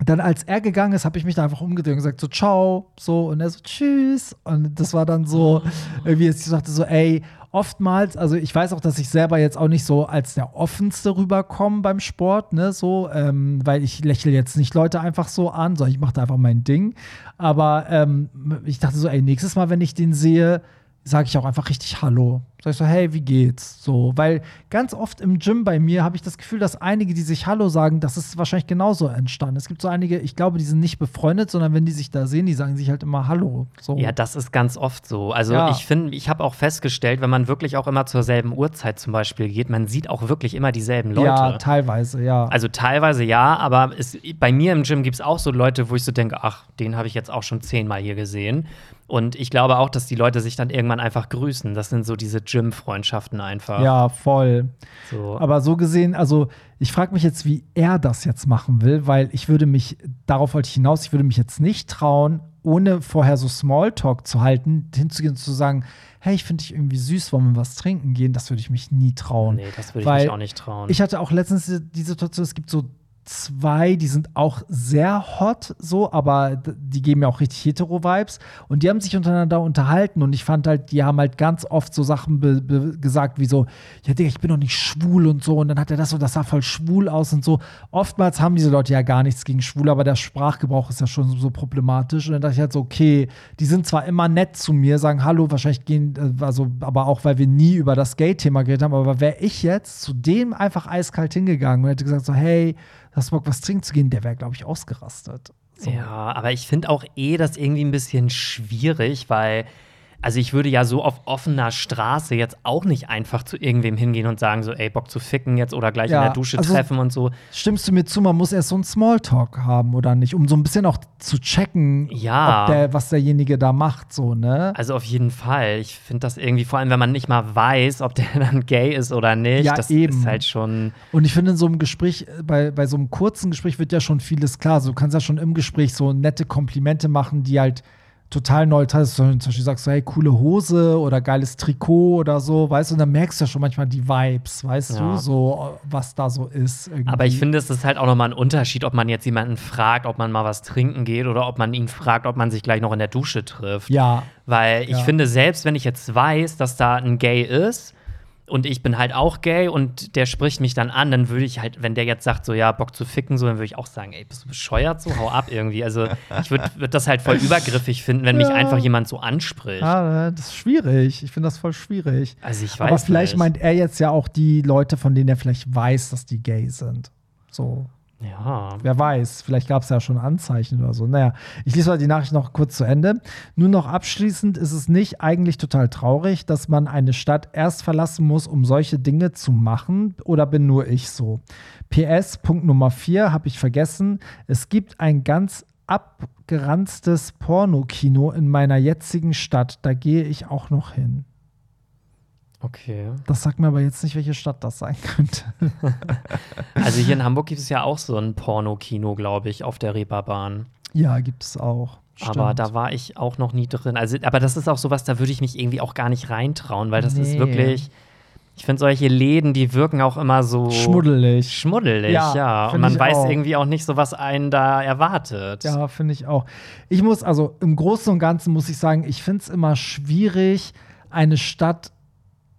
dann als er gegangen ist, habe ich mich da einfach umgedreht und gesagt so ciao, so und er so tschüss und das war dann so irgendwie, ich sagte so ey, oftmals, also ich weiß auch, dass ich selber jetzt auch nicht so als der offenste rüberkomme beim Sport, ne, so, ähm, weil ich lächle jetzt nicht Leute einfach so an, sondern ich mache da einfach mein Ding. Aber ähm, ich dachte so, ey, nächstes Mal, wenn ich den sehe, sage ich auch einfach richtig Hallo. Sag ich so, hey, wie geht's? So, weil ganz oft im Gym bei mir habe ich das Gefühl, dass einige, die sich Hallo sagen, das ist wahrscheinlich genauso entstanden. Es gibt so einige, ich glaube, die sind nicht befreundet, sondern wenn die sich da sehen, die sagen sich halt immer Hallo. So. Ja, das ist ganz oft so. Also Ja. ich finde, ich habe auch festgestellt, wenn man wirklich auch immer zur selben Uhrzeit zum Beispiel geht, man sieht auch wirklich immer dieselben Leute. Ja, teilweise, ja. Also teilweise ja, aber es, bei mir im Gym gibt es auch so Leute, wo ich so denke, ach, den habe ich jetzt auch schon zehnmal hier gesehen. Und ich glaube auch, dass die Leute sich dann irgendwann einfach grüßen. Das sind so diese Gym-Freundschaften einfach. ja, voll. So. Aber so gesehen, also ich frage mich jetzt, wie er das jetzt machen will, weil ich würde mich, darauf wollte ich hinaus, ich würde mich jetzt nicht trauen, ohne vorher so Smalltalk zu halten, hinzugehen und zu sagen, hey, ich finde dich irgendwie süß, wollen wir was trinken gehen? Das würde ich mich nie trauen. nee, das würde ich mich auch nicht trauen. Ich hatte auch letztens die Situation, es gibt so zwei, die sind auch sehr hot, so, aber die geben ja auch richtig hetero-Vibes. Und die haben sich untereinander unterhalten und ich fand halt, die haben halt ganz oft so Sachen gesagt wie so, ja, Digga, ich bin doch nicht schwul und so. Und dann hat er das so, das sah voll schwul aus und so. Oftmals haben diese Leute ja gar nichts gegen schwul, aber der Sprachgebrauch ist ja schon so, so problematisch. Und dann dachte ich halt so, okay, die sind zwar immer nett zu mir, sagen Hallo, wahrscheinlich gehen, äh, also, aber auch, weil wir nie über das Gay-Thema geredet haben, aber wäre ich jetzt zu dem einfach eiskalt hingegangen und hätte gesagt so, hey, hast Bock, was trinken zu gehen? Der wäre, glaube ich, ausgerastet. So. Ja, aber ich finde auch eh das irgendwie ein bisschen schwierig, weil, also ich würde ja so auf offener Straße jetzt auch nicht einfach zu irgendwem hingehen und sagen, so, ey, Bock zu ficken jetzt oder gleich Ja, in der Dusche also- treffen und so. Stimmst du mir zu, man muss erst so einen Smalltalk haben oder nicht, um so ein bisschen auch zu checken, Ja. der, was derjenige da macht, so, ne? Also auf jeden Fall. Ich finde das irgendwie, vor allem wenn man nicht mal weiß, ob der dann gay ist oder nicht, Ja, das eben. ist halt schon. Und ich finde, in so einem Gespräch, bei, bei so einem kurzen Gespräch wird ja schon vieles klar. So, du kannst ja schon im Gespräch so nette Komplimente machen, die halt total neutral sind. Zum Beispiel sagst du, hey, coole Hose oder geiles Trikot oder so, weißt du, und dann merkst du ja schon manchmal die Vibes, weißt Ja. du, so, was da so ist. Irgendwie. Aber ich finde, es ist halt auch nochmal ein Unterschied, ob man jetzt jemanden fragt, ob man mal was trinken geht oder ob man ihn fragt, ob man sich gleich noch in der Dusche trifft. Ja, Weil ich Ja. finde, selbst wenn ich jetzt weiß, dass da ein Gay ist und ich bin halt auch gay und der spricht mich dann an, dann würde ich halt, wenn der jetzt sagt, so ja, Bock zu ficken, so, dann würde ich auch sagen, ey, bist du bescheuert so, hau ab irgendwie. Also ich würde würd das halt voll übergriffig finden, wenn mich Ja. einfach jemand so anspricht. ah, das ist schwierig. Ich finde das voll schwierig. Also ich weiß Aber vielleicht nicht. meint er jetzt ja auch die Leute, von denen er vielleicht weiß, dass die gay sind. So, Ja. Wer weiß, vielleicht gab es ja schon Anzeichen oder so. Naja, ich lese mal die Nachricht noch kurz zu Ende. Nur noch abschließend ist es nicht eigentlich total traurig, dass man eine Stadt erst verlassen muss, um solche Dinge zu machen? Oder bin nur ich so? PS, Punkt Nummer 4 habe ich vergessen. Es gibt ein ganz abgeranztes Pornokino in meiner jetzigen Stadt. Da gehe ich auch noch hin. Okay. Das sagt mir aber jetzt nicht, welche Stadt das sein könnte. Also hier in Hamburg gibt es ja auch so ein Pornokino, glaube ich, auf der Reeperbahn. ja, gibt es auch. Aber Stimmt. da war ich auch noch nie drin. Also, aber das ist auch sowas, da würde ich mich irgendwie auch gar nicht reintrauen, weil das ist Nee. wirklich. Ich finde, solche Läden, die wirken auch immer so Schmuddelig. schmuddelig, Ja, ja. Und man weiß auch. irgendwie auch nicht so, was einen da erwartet. Ja, finde ich auch. Ich muss, also im Großen und Ganzen muss ich sagen, ich finde es immer schwierig, eine Stadt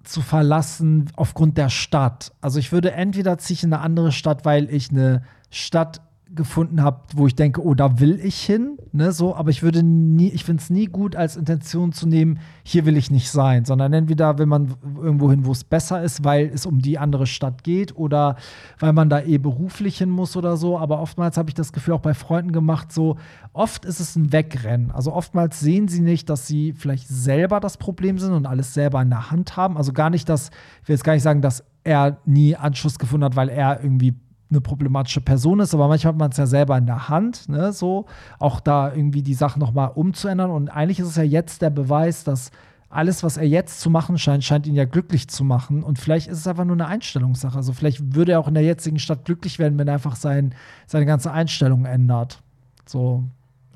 zu verlassen aufgrund der Stadt. Also ich würde entweder ziehe ich in eine andere Stadt, weil ich eine Stadt gefunden habe, wo ich denke, oh, da will ich hin, ne, so, aber ich würde nie, ich finde es nie gut als Intention zu nehmen, hier will ich nicht sein, sondern entweder will man irgendwo hin, wo es besser ist, weil es um die andere Stadt geht oder weil man da eh beruflich hin muss oder so, aber oftmals habe ich das Gefühl auch bei Freunden gemacht, so, oft ist es ein Wegrennen, also oftmals sehen sie nicht, dass sie vielleicht selber das Problem sind und alles selber in der Hand haben, also gar nicht, dass, ich will jetzt gar nicht sagen, dass er nie Anschluss gefunden hat, weil er irgendwie eine problematische Person ist, aber manchmal hat man es ja selber in der Hand, ne, so, auch da irgendwie die Sachen nochmal umzuändern. Und eigentlich ist es ja jetzt der Beweis, dass alles, was er jetzt zu machen scheint, scheint ihn ja glücklich zu machen. Und vielleicht ist es einfach nur eine Einstellungssache. Also vielleicht würde er auch in der jetzigen Stadt glücklich werden, wenn er einfach sein, seine ganze Einstellung ändert. So.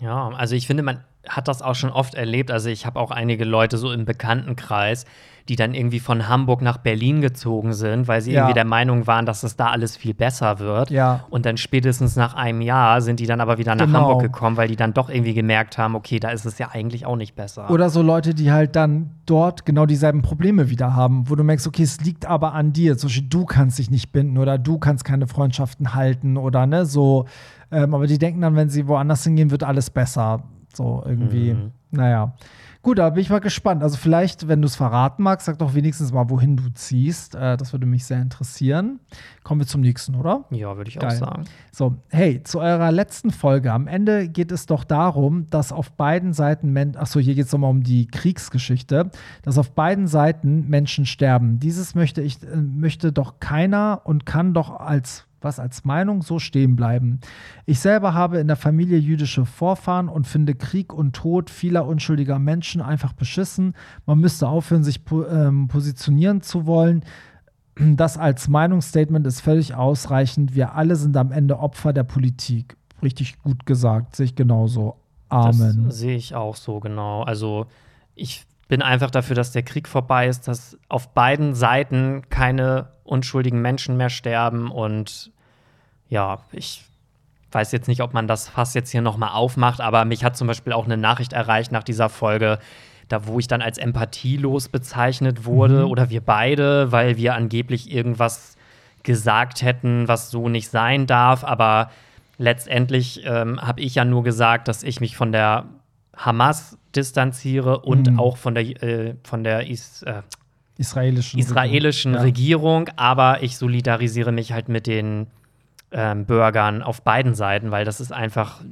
Ja, also ich finde, man hat das auch schon oft erlebt. Also ich habe auch einige Leute so im Bekanntenkreis, die dann irgendwie von Hamburg nach Berlin gezogen sind, weil sie Ja. irgendwie der Meinung waren, dass es da alles viel besser wird. Ja. Und dann spätestens nach einem Jahr sind die dann aber wieder nach Genau. Hamburg gekommen, weil die dann doch irgendwie gemerkt haben, okay, da ist es ja eigentlich auch nicht besser. Oder so Leute, die halt dann dort genau dieselben Probleme wieder haben, wo du merkst, okay, es liegt aber an dir. Zum Beispiel, du kannst dich nicht binden oder du kannst keine Freundschaften halten oder ne, so. Ähm, aber die denken dann, wenn sie woanders hingehen, wird alles besser. So irgendwie. Mhm. Naja. Gut, da bin ich mal gespannt. Also vielleicht, wenn du es verraten magst, sag doch wenigstens mal, wohin du ziehst. Äh, das würde mich sehr interessieren. Kommen wir zum nächsten, oder? ja, würde ich auch Geil. sagen. So, hey, zu eurer letzten Folge. Am Ende geht es doch darum, dass auf beiden Seiten, Men achso, hier geht es nochmal um die Kriegsgeschichte, dass auf beiden Seiten Menschen sterben. Dieses möchte ich, äh, möchte doch keiner und kann doch als was als Meinung so stehen bleiben. Ich selber habe in der Familie jüdische Vorfahren und finde Krieg und Tod vieler unschuldiger Menschen einfach beschissen. Man müsste aufhören, sich ähm, positionieren zu wollen. Das als Meinungsstatement ist völlig ausreichend. Wir alle sind am Ende Opfer der Politik. Richtig gut gesagt, sehe ich genauso. Amen. Das sehe ich auch so, genau. Also ich bin einfach dafür, dass der Krieg vorbei ist, dass auf beiden Seiten keine unschuldigen Menschen mehr sterben und ja, ich weiß jetzt nicht, ob man das Fass jetzt hier nochmal aufmacht, aber mich hat zum Beispiel auch eine Nachricht erreicht nach dieser Folge, da wo ich dann als empathielos bezeichnet wurde oder wir beide, weil wir angeblich irgendwas gesagt hätten, was so nicht sein darf, aber letztendlich ähm, habe ich ja nur gesagt, dass ich mich von der Hamas distanziere und Mhm. auch von der, äh, von der Is äh, Israelischen, israelischen Ja. Regierung, aber ich solidarisiere mich halt mit den ähm, Bürgern auf beiden Seiten, weil das ist einfach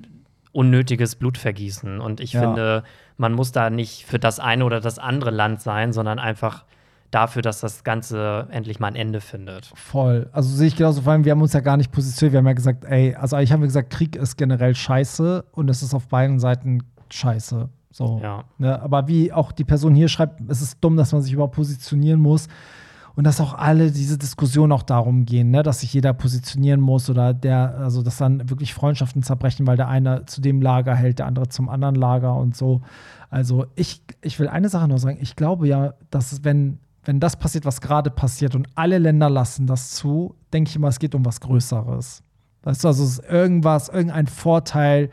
unnötiges Blutvergießen. Und ich Ja. finde, man muss da nicht für das eine oder das andere Land sein, sondern einfach dafür, dass das Ganze endlich mal ein Ende findet. Voll. Also sehe ich genauso, vor allem, wir haben uns ja gar nicht positioniert. Wir haben ja gesagt, ey, also eigentlich haben wir gesagt, Krieg ist generell scheiße und es ist auf beiden Seiten scheiße. So. Ja. Ne? Aber wie auch die Person hier schreibt, es ist dumm, dass man sich überhaupt positionieren muss. Und dass auch alle diese Diskussionen auch darum gehen, ne? dass sich jeder positionieren muss oder der, also dass dann wirklich Freundschaften zerbrechen, weil der eine zu dem Lager hält, der andere zum anderen Lager und so. Also ich, ich will eine Sache nur sagen, ich glaube ja, dass wenn, wenn das passiert, was gerade passiert und alle Länder lassen das zu, denke ich immer, es geht um was Größeres. Weißt du, also es ist irgendwas, irgendein Vorteil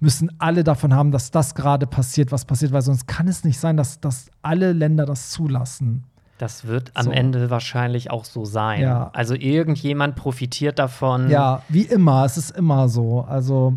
müssen alle davon haben, dass das gerade passiert, was passiert, weil sonst kann es nicht sein, dass, dass alle Länder das zulassen. Das wird am So. Ende wahrscheinlich auch so sein. Ja. Also irgendjemand profitiert davon. Ja, wie immer, es ist immer so. Also,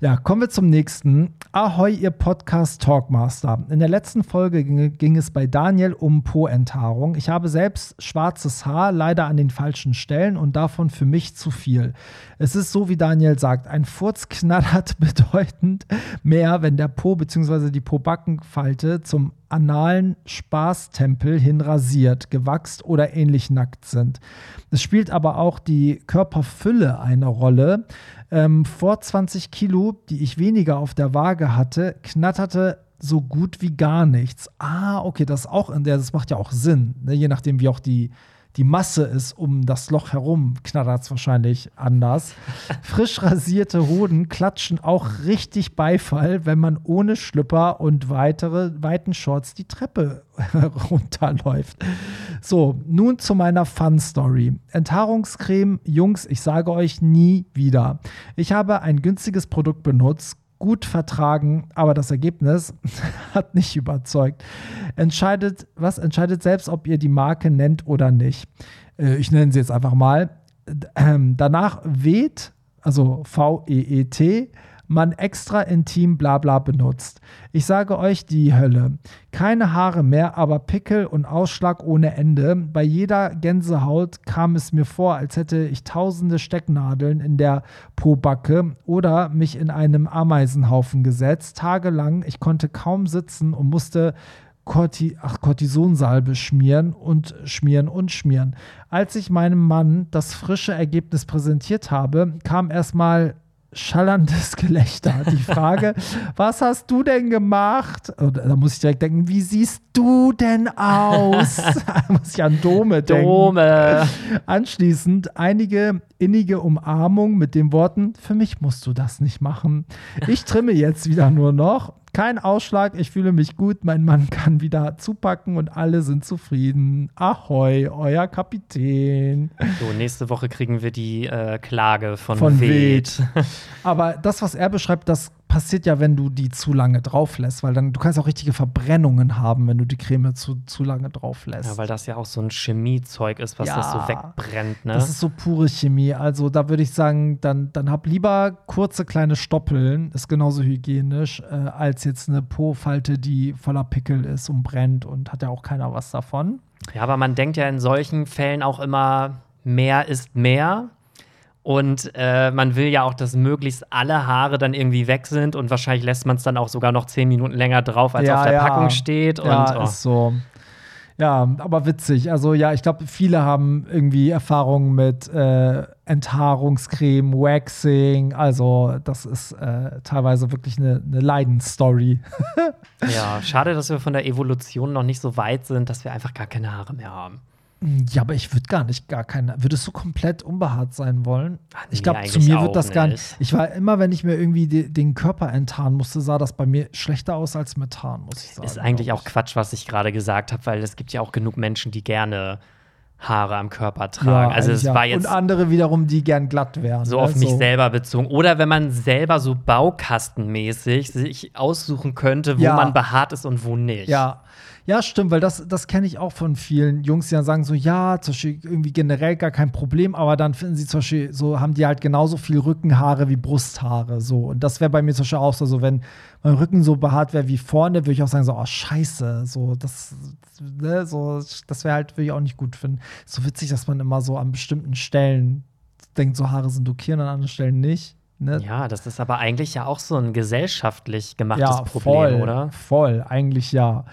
ja, kommen wir zum nächsten. Ahoi, ihr Podcast Talkmaster. In der letzten Folge ging, ging es bei Daniel um Po-Enthaarung. Ich habe selbst schwarzes Haar, leider an den falschen Stellen und davon für mich zu viel. Es ist so, wie Daniel sagt, ein Furz knattert bedeutend mehr, wenn der Po bzw. die Po-Backenfalte zum analen Spaßtempel hin rasiert, gewachst oder ähnlich nackt sind. Es spielt aber auch die Körperfülle eine Rolle. Ähm, vor 20 Kilo, die ich weniger auf der Waage hatte, knatterte so gut wie gar nichts. Ah, okay, das auch in der, das macht ja auch Sinn, ne? je nachdem, wie auch die, die Masse ist um das Loch herum, knattert es wahrscheinlich anders. Frisch rasierte Hoden klatschen auch richtig Beifall, wenn man ohne Schlüpper und weitere weiten Shorts die Treppe runterläuft. So, nun zu meiner Fun-Story. Enthaarungscreme, Jungs, ich sage euch nie wieder. Ich habe ein günstiges Produkt benutzt, gut vertragen, aber das Ergebnis hat nicht überzeugt. Entscheidet, was entscheidet selbst, ob ihr die Marke nennt oder nicht. Äh, ich nenne sie jetzt einfach mal. Ähm, danach weht, also V-E-E-T, man extra intim bla bla benutzt. Ich sage euch die Hölle. Keine Haare mehr, aber Pickel und Ausschlag ohne Ende. Bei jeder Gänsehaut kam es mir vor, als hätte ich tausende Stecknadeln in der Pobacke oder mich in einem Ameisenhaufen gesetzt. Tagelang, ich konnte kaum sitzen und musste Corti Ach, Cortisonsalbe schmieren und schmieren und schmieren. Als ich meinem Mann das frische Ergebnis präsentiert habe, kam erstmal schallendes Gelächter. Die Frage, was hast du denn gemacht? Und da muss ich direkt denken, wie siehst du denn aus? da muss ich an Dome denken. Dome. Anschließend einige innige Umarmung mit den Worten, für mich musst du das nicht machen. Ich trimme jetzt wieder nur noch. Kein Ausschlag, ich fühle mich gut, mein Mann kann wieder zupacken und alle sind zufrieden. Ahoi, euer Kapitän. So, nächste Woche kriegen wir die äh, Klage von, Von Ved. Aber das, was er beschreibt, das passiert ja, wenn du die zu lange drauf lässt, weil dann du kannst auch richtige Verbrennungen haben, wenn du die Creme zu, zu lange drauf lässt. Ja, weil das ja auch so ein Chemiezeug ist, was Ja. das so wegbrennt, ne? Das ist so pure Chemie. Also da würde ich sagen, dann, dann hab lieber kurze kleine Stoppeln, ist genauso hygienisch, äh, als jetzt eine Po-Falte, die voller Pickel ist und brennt und hat ja auch keiner was davon. Ja, aber man denkt ja in solchen Fällen auch immer, mehr ist mehr. Und äh, man will ja auch, dass möglichst alle Haare dann irgendwie weg sind und wahrscheinlich lässt man es dann auch sogar noch zehn Minuten länger drauf, als Ja, auf der ja. Packung steht. Und ja, oh. ist so. Ja, aber witzig. Also ja, ich glaube, viele haben irgendwie Erfahrungen mit äh, Enthaarungscreme, Waxing. Also das ist äh, teilweise wirklich eine, eine Leidensstory. ja, schade, dass wir von der Evolution noch nicht so weit sind, dass wir einfach gar keine Haare mehr haben. Ja, aber ich würde gar nicht gar keine. Würdest du komplett unbehaart sein wollen? Ach, ich nee, glaube, zu mir wird das gar nicht. Ich war immer, wenn ich mir irgendwie de, den Körper enttarnen musste, sah das bei mir schlechter aus als mit Haaren, muss ich sagen. Ist eigentlich auch Quatsch, was ich gerade gesagt habe, weil es gibt ja auch genug Menschen, die gerne Haare am Körper tragen. also es eigentlich war ja. jetzt Und andere wiederum, die gern glatt wären. so auf mich selber bezogen. Oder wenn man selber so baukastenmäßig sich aussuchen könnte, wo Ja. man behaart ist und wo nicht. Ja. Ja, stimmt, weil das, das kenne ich auch von vielen Jungs, die dann sagen so, ja, zum Beispiel irgendwie generell gar kein Problem, aber dann finden sie zum Beispiel, so haben die halt genauso viel Rückenhaare wie Brusthaare, so. Und das wäre bei mir zum Beispiel auch so, so wenn mein Rücken so behaart wäre wie vorne, würde ich auch sagen so, oh, scheiße, so, das, ne, so, das wäre halt, würde ich auch nicht gut finden. So witzig, dass man immer so an bestimmten Stellen denkt, so Haare sind okay und an anderen Stellen nicht. Ne? Ja, das ist aber eigentlich ja auch so ein gesellschaftlich gemachtes ja, Problem, voll, oder? Voll, eigentlich ja.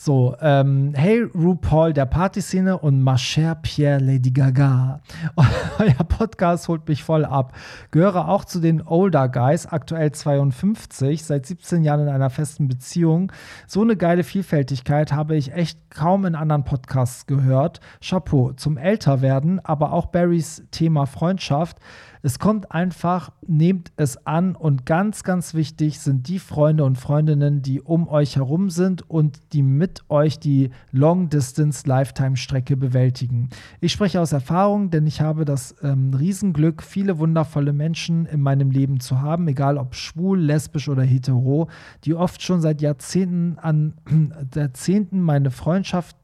So, ähm, hey RuPaul der Partyszene und ma chère Pierre Lady Gaga. Euer Podcast holt mich voll ab. Gehöre auch zu den Older Guys, aktuell 52, seit 17 Jahren in einer festen Beziehung. So eine geile Vielfältigkeit habe ich echt kaum in anderen Podcasts gehört. Chapeau zum Älterwerden, aber auch Barrys Thema Freundschaft. Es kommt einfach, nehmt es an und ganz, ganz wichtig sind die Freunde und Freundinnen, die um euch herum sind und die mit euch die Long-Distance-Lifetime-Strecke bewältigen. Ich spreche aus Erfahrung, denn ich habe das ähm, Riesenglück, viele wundervolle Menschen in meinem Leben zu haben, egal ob schwul, lesbisch oder hetero, die oft schon seit Jahrzehnten an Jahrzehnten meine Freundschaft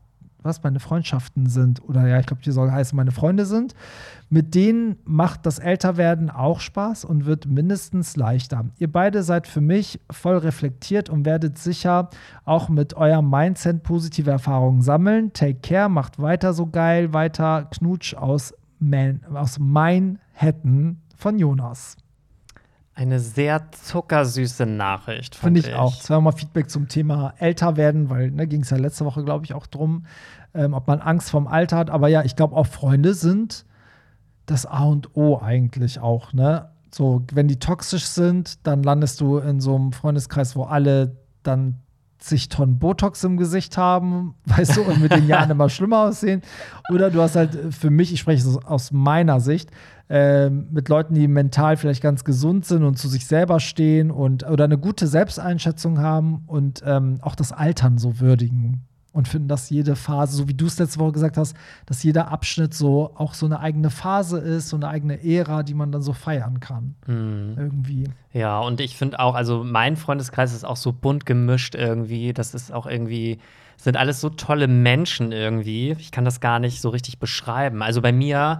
was meine Freundschaften sind, oder ja, ich glaube, die soll heißen, meine Freunde sind. Mit denen macht das Älterwerden auch Spaß und wird mindestens leichter. Ihr beide seid für mich voll reflektiert und werdet sicher auch mit eurem Mindset positive Erfahrungen sammeln. Take care, macht weiter so geil, weiter Knutsch aus, Man aus Manhattan von Jonas. Eine sehr zuckersüße Nachricht. Finde fand ich auch. Zweimal Feedback zum Thema älter werden, weil ne, ging es ja letzte Woche, glaube ich, auch drum, ähm, ob man Angst vorm Alter hat. Aber ja, ich glaube auch Freunde sind das A und O eigentlich auch. Ne? So, wenn die toxisch sind, dann landest du in so einem Freundeskreis, wo alle dann zig Tonnen Botox im Gesicht haben, weißt du, und mit den Jahren immer schlimmer aussehen. Oder du hast halt für mich, ich spreche aus meiner Sicht, ähm, mit Leuten, die mental vielleicht ganz gesund sind und zu sich selber stehen und oder eine gute Selbsteinschätzung haben und ähm, auch das Altern so würdigen und finden, dass jede Phase, so wie du es letzte Woche gesagt hast, dass jeder Abschnitt so auch so eine eigene Phase ist, so eine eigene Ära, die man dann so feiern kann. Mhm. Irgendwie. Ja, und ich finde auch, also mein Freundeskreis ist auch so bunt gemischt irgendwie. Das ist auch irgendwie, sind alles so tolle Menschen irgendwie. Ich kann das gar nicht so richtig beschreiben. Also bei mir,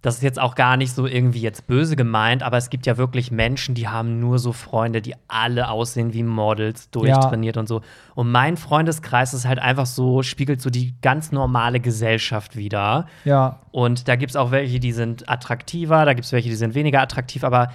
das ist jetzt auch gar nicht so irgendwie jetzt böse gemeint, aber es gibt ja wirklich Menschen, die haben nur so Freunde, die alle aussehen wie Models, durchtrainiert und so. Und mein Freundeskreis ist halt einfach so, spiegelt so die ganz normale Gesellschaft wieder. Ja, Und da gibt es auch welche, die sind attraktiver, da gibt es welche, die sind weniger attraktiv, aber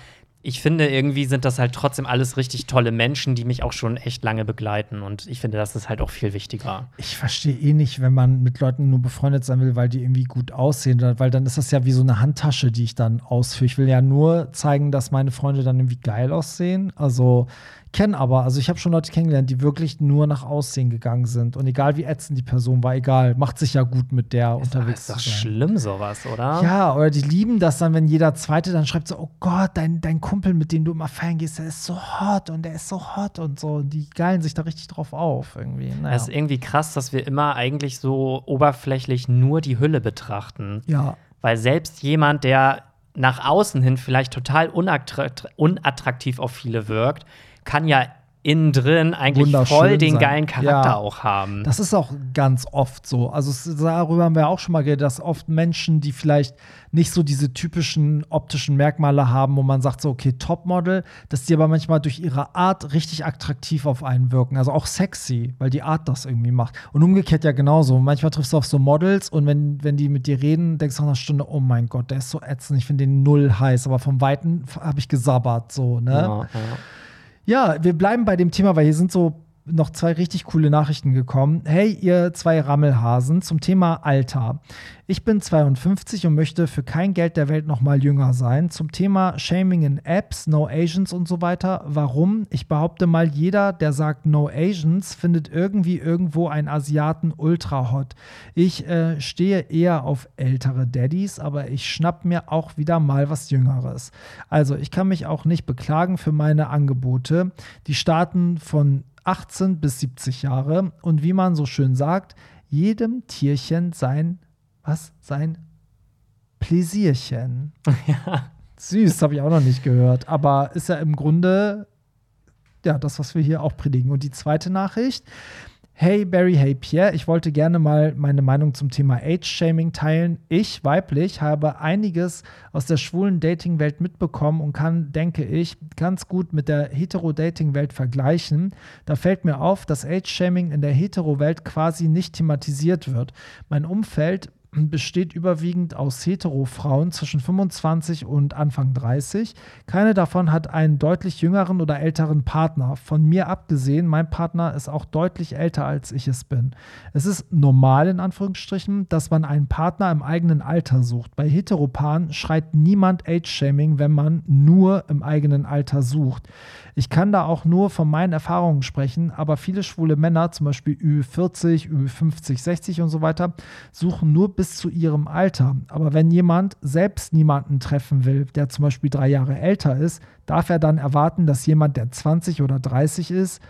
ich finde, irgendwie sind das halt trotzdem alles richtig tolle Menschen, die mich auch schon echt lange begleiten. Und ich finde, das ist halt auch viel wichtiger. Ich verstehe eh nicht, wenn man mit Leuten nur befreundet sein will, weil die irgendwie gut aussehen, weil dann ist das ja wie so eine Handtasche, die ich dann ausführe. Ich will ja nur zeigen, dass meine Freunde dann irgendwie geil aussehen. Also kenne aber, also ich habe schon Leute kennengelernt, die wirklich nur nach Aussehen gegangen sind. Und egal wie ätzend die Person war, egal, macht sich ja gut mit der ist unterwegs. Das ist doch schlimm, sowas, oder? Ja, oder die lieben das dann, wenn jeder Zweite dann schreibt so, oh Gott, dein, dein Kumpel, mit dem du immer feiern gehst, der ist so hot und der ist so hot und so. Und die geilen sich da richtig drauf auf irgendwie. Naja. Das ist irgendwie krass, dass wir immer eigentlich so oberflächlich nur die Hülle betrachten. Ja. Weil selbst jemand, der nach außen hin vielleicht total unattraktiv auf viele wirkt, kann ja innen drin eigentlich voll den sein. geilen Charakter ja. auch haben. Das ist auch ganz oft so. Also darüber haben wir auch schon mal geredet, dass oft Menschen, die vielleicht nicht so diese typischen optischen Merkmale haben, wo man sagt so, okay, Topmodel, dass die aber manchmal durch ihre Art richtig attraktiv auf einen wirken. Also auch sexy, weil die Art das irgendwie macht. Und umgekehrt ja genauso. Manchmal triffst du auf so Models und wenn, wenn die mit dir reden, denkst du nach einer Stunde, oh mein Gott, der ist so ätzend, ich finde den null heiß. Aber vom Weiten habe ich gesabbert, so, ne? Ja, ja. Ja, wir bleiben bei dem Thema, weil hier sind so noch zwei richtig coole Nachrichten gekommen. Hey, ihr zwei Rammelhasen zum Thema Alter. Ich bin 52 und möchte für kein Geld der Welt noch mal jünger sein. Zum Thema Shaming in Apps, No Asians und so weiter. Warum? Ich behaupte mal, jeder, der sagt No Asians, findet irgendwie irgendwo einen Asiaten ultra hot. Ich äh, stehe eher auf ältere Daddys, aber ich schnapp mir auch wieder mal was Jüngeres. Also, ich kann mich auch nicht beklagen für meine Angebote. Die starten von 18 bis 70 Jahre und wie man so schön sagt, jedem Tierchen sein, was? Sein Pläsierchen. Ja. Süß, habe ich auch noch nicht gehört. Aber ist ja im Grunde ja das, was wir hier auch predigen. Und die zweite Nachricht. Hey Barry, hey Pierre, ich wollte gerne mal meine Meinung zum Thema Age-Shaming teilen. Ich, weiblich, habe einiges aus der schwulen Dating-Welt mitbekommen und kann, denke ich, ganz gut mit der Hetero-Dating-Welt vergleichen. Da fällt mir auf, dass Age-Shaming in der Hetero-Welt quasi nicht thematisiert wird. Mein Umfeld besteht überwiegend aus Hetero-Frauen zwischen 25 und Anfang 30. Keine davon hat einen deutlich jüngeren oder älteren Partner. Von mir abgesehen, mein Partner ist auch deutlich älter als ich es bin. Es ist normal in Anführungsstrichen, dass man einen Partner im eigenen Alter sucht. Bei Heteropaaren schreit niemand Age-Shaming, wenn man nur im eigenen Alter sucht. Ich kann da auch nur von meinen Erfahrungen sprechen, aber viele schwule Männer, zum Beispiel Ü40, Ü50, 60 und so weiter, suchen nur bis zu ihrem Alter. Aber wenn jemand selbst niemanden treffen will, der zum Beispiel drei Jahre älter ist, darf er dann erwarten, dass jemand, der 20 oder 30 ist,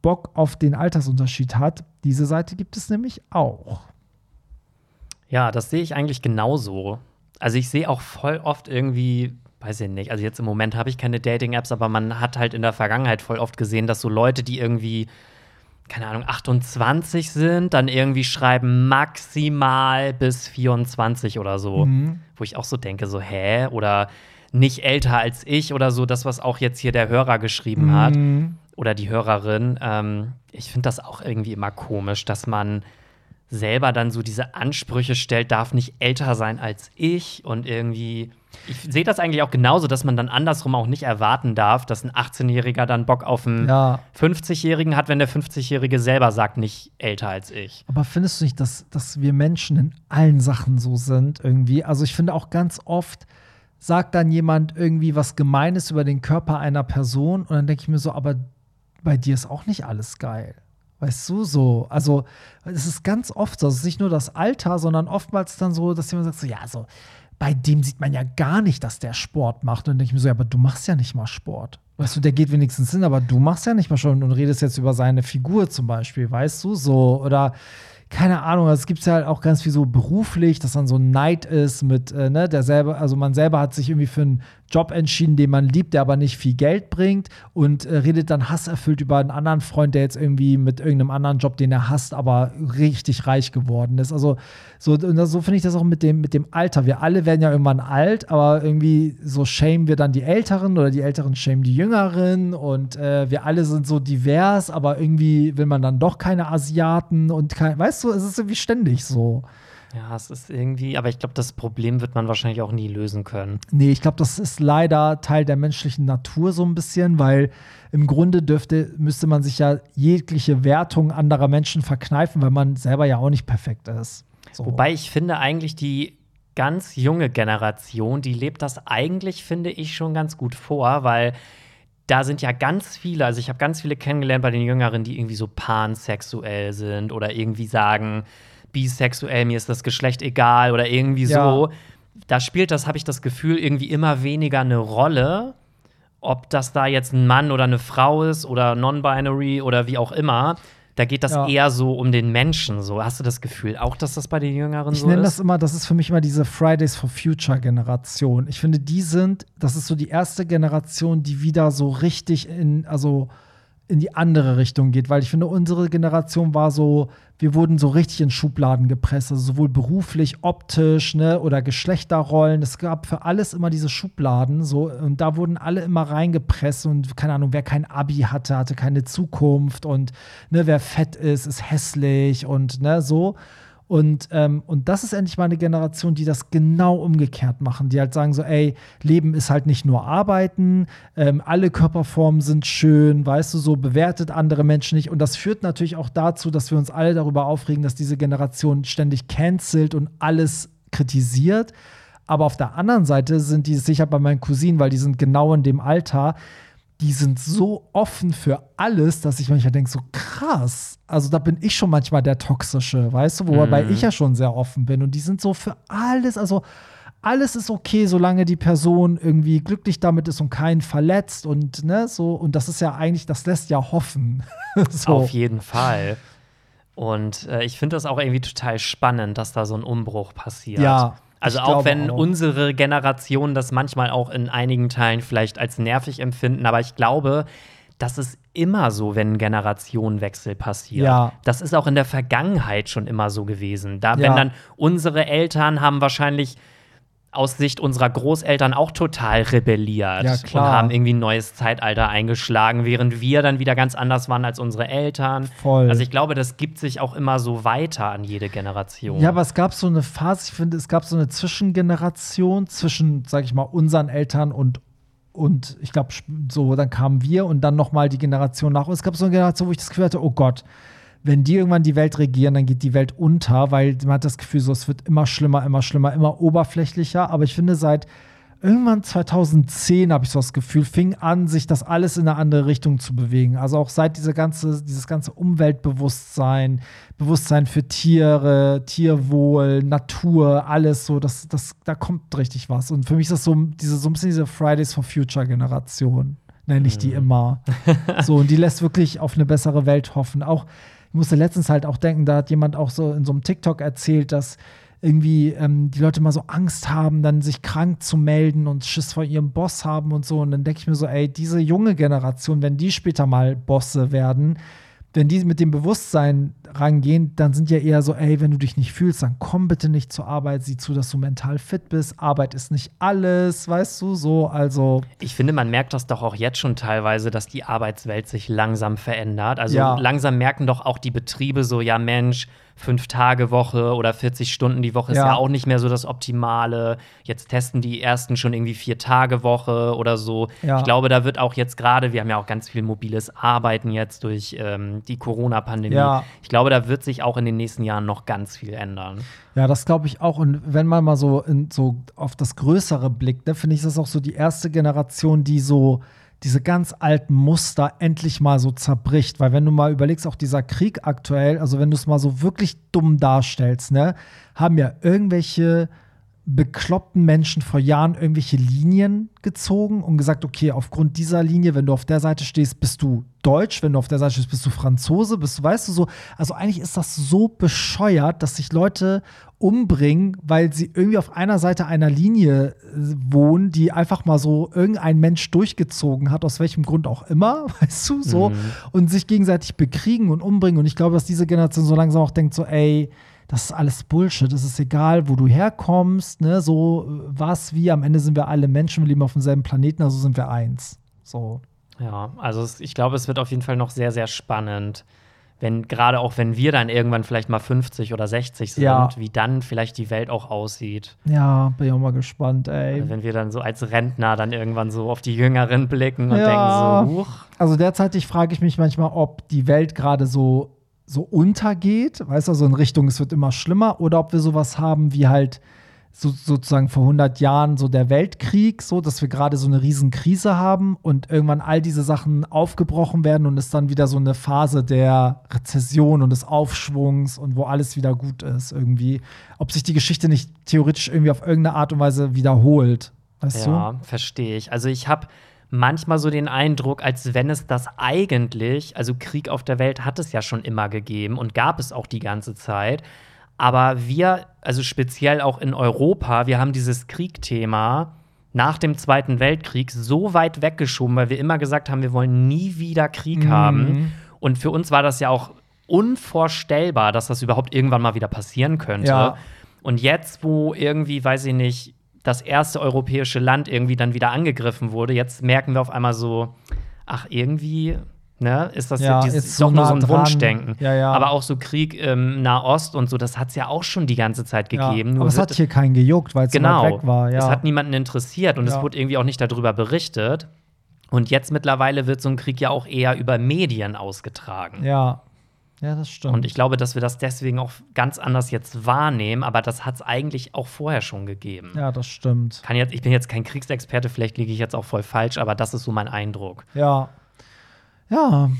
Bock auf den Altersunterschied hat. Diese Seite gibt es nämlich auch. Ja, das sehe ich eigentlich genauso. Also ich sehe auch voll oft irgendwie weiß ich nicht, also jetzt im Moment habe ich keine Dating-Apps, aber man hat halt in der Vergangenheit voll oft gesehen, dass so Leute, die irgendwie, keine Ahnung, 28 sind, dann irgendwie schreiben maximal bis 24 oder so. Mhm. Wo ich auch so denke, so, hä? Oder nicht älter als ich oder so, das, was auch jetzt hier der Hörer geschrieben mhm. hat oder die Hörerin. Ähm, ich finde das auch irgendwie immer komisch, dass man selber dann so diese Ansprüche stellt, darf nicht älter sein als ich und irgendwie ich sehe das eigentlich auch genauso, dass man dann andersrum auch nicht erwarten darf, dass ein 18-Jähriger dann Bock auf einen ja. 50-Jährigen hat, wenn der 50-Jährige selber sagt, nicht älter als ich. Aber findest du nicht, dass, dass wir Menschen in allen Sachen so sind irgendwie? Also ich finde auch ganz oft sagt dann jemand irgendwie was Gemeines über den Körper einer Person und dann denke ich mir so, aber bei dir ist auch nicht alles geil. Weißt du, so, also es ist ganz oft so, es ist nicht nur das Alter, sondern oftmals dann so, dass jemand sagt so, ja, so, bei dem sieht man ja gar nicht, dass der Sport macht. Und dann denke ich mir so, ja, aber du machst ja nicht mal Sport. Weißt du, der geht wenigstens hin, aber du machst ja nicht mal schon und redest jetzt über seine Figur zum Beispiel, weißt du, so. Oder keine Ahnung, also es gibt ja halt auch ganz viel so beruflich, dass dann so ein Neid ist mit, äh, ne, der selber, also man selber hat sich irgendwie für einen Job entschieden, den man liebt, der aber nicht viel Geld bringt und äh, redet dann hasserfüllt über einen anderen Freund, der jetzt irgendwie mit irgendeinem anderen Job, den er hasst, aber richtig reich geworden ist. Also so, so finde ich das auch mit dem, mit dem Alter. Wir alle werden ja irgendwann alt, aber irgendwie so schämen wir dann die Älteren oder die Älteren schämen die Jüngeren und äh, wir alle sind so divers, aber irgendwie will man dann doch keine Asiaten und kein, weißt du, es ist irgendwie ständig so. Ja, es ist irgendwie, aber ich glaube, das Problem wird man wahrscheinlich auch nie lösen können. Nee, ich glaube, das ist leider Teil der menschlichen Natur so ein bisschen, weil im Grunde dürfte, müsste man sich ja jegliche Wertung anderer Menschen verkneifen, weil man selber ja auch nicht perfekt ist. So. Wobei ich finde eigentlich die ganz junge Generation, die lebt das eigentlich, finde ich, schon ganz gut vor, weil da sind ja ganz viele, also ich habe ganz viele kennengelernt bei den Jüngeren, die irgendwie so pansexuell sind oder irgendwie sagen, bisexuell, mir ist das Geschlecht egal oder irgendwie Ja. so. Da spielt das, habe ich das Gefühl, irgendwie immer weniger eine Rolle, ob das da jetzt ein Mann oder eine Frau ist oder non-binary oder wie auch immer. Da geht das Ja. eher so um den Menschen. So hast du das Gefühl auch, dass das bei den Jüngeren Ich so nenne ist? das immer, das ist für mich immer diese Fridays for Future Generation. Ich finde, die sind, das ist so die erste Generation, die wieder so richtig in, also in die andere Richtung geht, weil ich finde, unsere Generation war so, wir wurden so richtig in Schubladen gepresst, also sowohl beruflich, optisch, ne, oder Geschlechterrollen. Es gab für alles immer diese Schubladen, so, und da wurden alle immer reingepresst und keine Ahnung, wer kein Abi hatte, hatte keine Zukunft und ne, wer fett ist, ist hässlich und ne, so. Und, ähm, und das ist endlich mal eine Generation, die das genau umgekehrt machen, die halt sagen so, ey, Leben ist halt nicht nur Arbeiten, ähm, alle Körperformen sind schön, weißt du, so bewertet andere Menschen nicht. Und das führt natürlich auch dazu, dass wir uns alle darüber aufregen, dass diese Generation ständig cancelt und alles kritisiert. Aber auf der anderen Seite sind die sicher bei meinen Cousinen, weil die sind genau in dem Alter, die sind so offen für alles, dass ich manchmal denke, so krass. Also da bin ich schon manchmal der Toxische, weißt du, wobei ich ja schon sehr offen bin. Und die sind so für alles, also alles ist okay, solange die Person irgendwie glücklich damit ist und keinen verletzt und ne, so. Und das ist ja eigentlich, das lässt ja hoffen. so. Auf jeden Fall. Und äh, ich finde das auch irgendwie total spannend, dass da so ein Umbruch passiert. Ja, Also ich auch wenn auch. unsere Generation das manchmal auch in einigen Teilen vielleicht als nervig empfinden, aber ich glaube, das ist immer so, wenn ein Generationenwechsel passiert. Ja. Das ist auch in der Vergangenheit schon immer so gewesen. Da, Ja. wenn dann unsere Eltern haben wahrscheinlich aus Sicht unserer Großeltern auch total rebelliert Ja, und haben irgendwie ein neues Zeitalter eingeschlagen, während wir dann wieder ganz anders waren als unsere Eltern. Voll. Also ich glaube, das gibt sich auch immer so weiter an jede Generation. Ja, aber es gab so eine Phase, ich finde, es gab so eine Zwischengeneration zwischen, sag ich mal, unseren Eltern und, und ich glaube, so, dann kamen wir und dann nochmal die Generation nach. Und es gab so eine Generation, wo ich das Gefühl hatte, oh Gott, wenn die irgendwann die Welt regieren, dann geht die Welt unter, weil man hat das Gefühl, so, es wird immer schlimmer, immer schlimmer, immer oberflächlicher. Aber ich finde, seit irgendwann 2010 habe ich so das Gefühl, fing an, sich das alles in eine andere Richtung zu bewegen. Also auch seit diese ganze, dieses ganze Umweltbewusstsein, Bewusstsein für Tiere, Tierwohl, Natur, alles so, das, das, da kommt richtig was. Und für mich ist das so, diese, so ein bisschen diese Fridays for Future Generation, nenne ich die immer. so, und die lässt wirklich auf eine bessere Welt hoffen. Auch, ich musste letztens halt auch denken, da hat jemand auch so in so einem TikTok erzählt, dass irgendwie ähm, die Leute mal so Angst haben, dann sich krank zu melden und Schiss vor ihrem Boss haben und so. Und dann denke ich mir so, ey, diese junge Generation, wenn die später mal Bosse werden, wenn die mit dem Bewusstsein rangehen, dann sind ja eher so, ey, wenn du dich nicht fühlst, dann komm bitte nicht zur Arbeit, sieh zu, dass du mental fit bist. Arbeit ist nicht alles, weißt du, so, also. Ich finde, man merkt das doch auch jetzt schon teilweise, dass die Arbeitswelt sich langsam verändert. Also Ja. langsam merken doch auch die Betriebe so, ja Mensch, fünf Tage Woche oder 40 Stunden die Woche ist Ja. ja auch nicht mehr so das Optimale. Jetzt testen die ersten schon irgendwie vier Tage Woche oder so. Ja. Ich glaube, da wird auch jetzt gerade, wir haben ja auch ganz viel mobiles Arbeiten jetzt durch ähm, die Corona-Pandemie. Ja. Ich glaube, da wird sich auch in den nächsten Jahren noch ganz viel ändern. Ja, das glaube ich auch. Und wenn man mal so, in, so auf das Größere blickt, ne, finde ich, das auch so die erste Generation, die so diese ganz alten Muster endlich mal so zerbricht. Weil wenn du mal überlegst, auch dieser Krieg aktuell, also wenn du es mal so wirklich dumm darstellst, ne, haben ja irgendwelche bekloppten Menschen vor Jahren irgendwelche Linien gezogen und gesagt, okay, aufgrund dieser Linie, wenn du auf der Seite stehst, bist du Deutsch, wenn du auf der Seite stehst, bist du Franzose, bist du, weißt du so, also eigentlich ist das so bescheuert, dass sich Leute umbringen, weil sie irgendwie auf einer Seite einer Linie äh, wohnen, die einfach mal so irgendein Mensch durchgezogen hat, aus welchem Grund auch immer, weißt du, so, und sich gegenseitig bekriegen und umbringen. Und ich glaube, dass diese Generation so langsam auch denkt, so, ey, das ist alles Bullshit. Es ist egal, wo du herkommst, ne, so was, wie. Am Ende sind wir alle Menschen, wir leben auf demselben Planeten, also sind wir eins. So. Ja, also ich glaube, es wird auf jeden Fall noch sehr, sehr spannend, wenn gerade auch wenn wir dann irgendwann vielleicht mal 50 oder 60 sind, Ja. wie dann vielleicht die Welt auch aussieht. Ja, bin ich auch mal gespannt, ey. Also wenn wir dann so als Rentner dann irgendwann so auf die Jüngeren blicken und Ja. denken so, huch, Also derzeitig frage ich mich manchmal, ob die Welt gerade so, so untergeht, weißt du, so in Richtung, es wird immer schlimmer, oder ob wir sowas haben wie halt so, sozusagen vor 100 Jahren so der Weltkrieg, so, dass wir gerade so eine riesen Krise haben und irgendwann all diese Sachen aufgebrochen werden und es dann wieder so eine Phase der Rezession und des Aufschwungs und wo alles wieder gut ist irgendwie. Ob sich die Geschichte nicht theoretisch irgendwie auf irgendeine Art und Weise wiederholt, weißt ja, verstehe ich. Also ich habe manchmal so den Eindruck, als wenn es das eigentlich, also Krieg auf der Welt hat es ja schon immer gegeben und gab es auch die ganze Zeit. Aber wir, also speziell auch in Europa, wir haben dieses Kriegthema nach dem Zweiten Weltkrieg so weit weggeschoben, weil wir immer gesagt haben, wir wollen nie wieder Krieg Mhm. haben. Und für uns war das ja auch unvorstellbar, dass das überhaupt irgendwann mal wieder passieren könnte. Ja. Und jetzt, wo irgendwie, weiß ich nicht, das erste europäische Land irgendwie dann wieder angegriffen wurde, jetzt merken wir auf einmal so, ach, irgendwie, ne, ist das Ja, dieses, ist so doch nur so ein dran. Wunschdenken. Ja, ja. Aber auch so Krieg im Nahost und so, das hat es ja auch schon die ganze Zeit gegeben. aber es hat hier keinen gejuckt, weil es so genau, weg war. Ja. es hat niemanden interessiert und es wurde irgendwie auch nicht darüber berichtet. Und jetzt mittlerweile wird so ein Krieg ja auch eher über Medien ausgetragen. ja. Ja, das stimmt. Und ich glaube, dass wir das deswegen auch ganz anders jetzt wahrnehmen, aber das hat es eigentlich auch vorher schon gegeben. ja, das stimmt. Kann jetzt, ich bin jetzt kein Kriegsexperte, vielleicht liege ich jetzt auch voll falsch, aber das ist so mein Eindruck. Ja. Ja,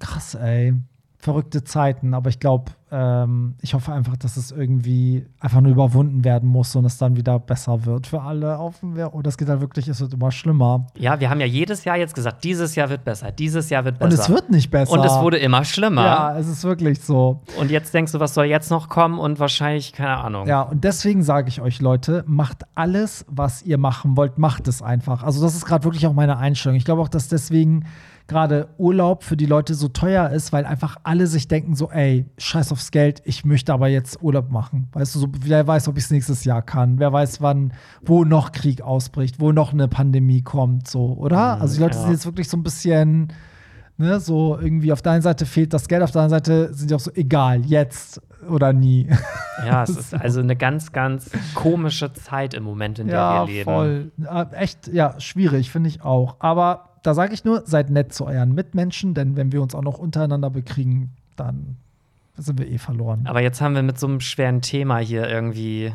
krass, ey. Verrückte Zeiten, aber ich glaube, ähm, ich hoffe einfach, dass es irgendwie einfach nur überwunden werden muss und es dann wieder besser wird für alle. Wir. Und das geht halt wirklich, es wird immer schlimmer. Ja, wir haben ja jedes Jahr jetzt gesagt, dieses Jahr wird besser, dieses Jahr wird besser. Und es wird nicht besser. Und es wurde immer schlimmer. Ja, es ist wirklich so. Und jetzt denkst du, was soll jetzt noch kommen? Und wahrscheinlich, keine Ahnung. Ja, und deswegen sage ich euch, Leute, macht alles, was ihr machen wollt, macht es einfach. Also, das ist gerade wirklich auch meine Einstellung. Ich glaube auch, dass deswegen gerade Urlaub für die Leute so teuer ist, weil einfach alle sich denken so, ey, scheiß aufs Geld, ich möchte aber jetzt Urlaub machen. Weißt du, so, wer weiß, ob ich es nächstes Jahr kann. Wer weiß, wann, wo noch Krieg ausbricht, wo noch eine Pandemie kommt, so, oder? Also, die Leute ja. sind jetzt wirklich so ein bisschen Ne, so irgendwie auf der einen Seite fehlt das Geld, auf der anderen Seite sind die auch so, egal, jetzt oder nie. Ja, es ist also eine ganz, ganz komische Zeit im Moment, in der ja, wir leben. voll. Ja, Echt, ja, schwierig, finde ich auch. Aber da sage ich nur, seid nett zu euren Mitmenschen, denn wenn wir uns auch noch untereinander bekriegen, dann sind wir eh verloren. Aber jetzt haben wir mit so einem schweren Thema hier irgendwie.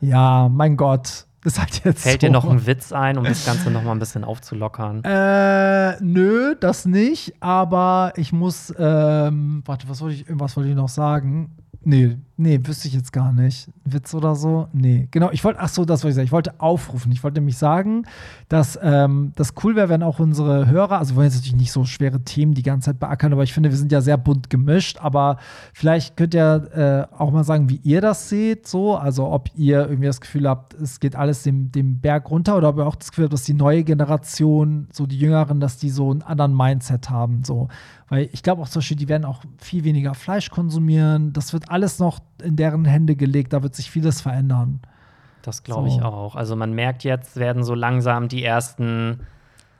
Ja, mein Gott. Ist halt jetzt Fällt so. dir noch ein Witz ein, um das Ganze noch mal ein bisschen aufzulockern? Äh, nö, das nicht. Aber ich muss, ähm, warte, was wollte ich, irgendwas wollte ich noch sagen? Nee, nee, wüsste ich jetzt gar nicht. Witz oder so? Nee. Genau, ich wollte, ach so, das wollte ich sagen. Ich wollte aufrufen. Ich wollte nämlich sagen, dass ähm, das cool wäre, wenn auch unsere Hörer, also wir wollen jetzt natürlich nicht so schwere Themen die ganze Zeit beackern, aber ich finde, wir sind ja sehr bunt gemischt. Aber vielleicht könnt ihr äh, auch mal sagen, wie ihr das seht, so. Also, ob ihr irgendwie das Gefühl habt, es geht alles dem, dem Berg runter oder ob ihr auch das Gefühl habt, dass die neue Generation, so die Jüngeren, dass die so einen anderen Mindset haben, so. Weil ich glaube auch zum Beispiel, die werden auch viel weniger Fleisch konsumieren. Das wird alles noch in deren Hände gelegt. Da wird sich vieles verändern. Das glaube So. ich auch. Also man merkt jetzt, werden so langsam die ersten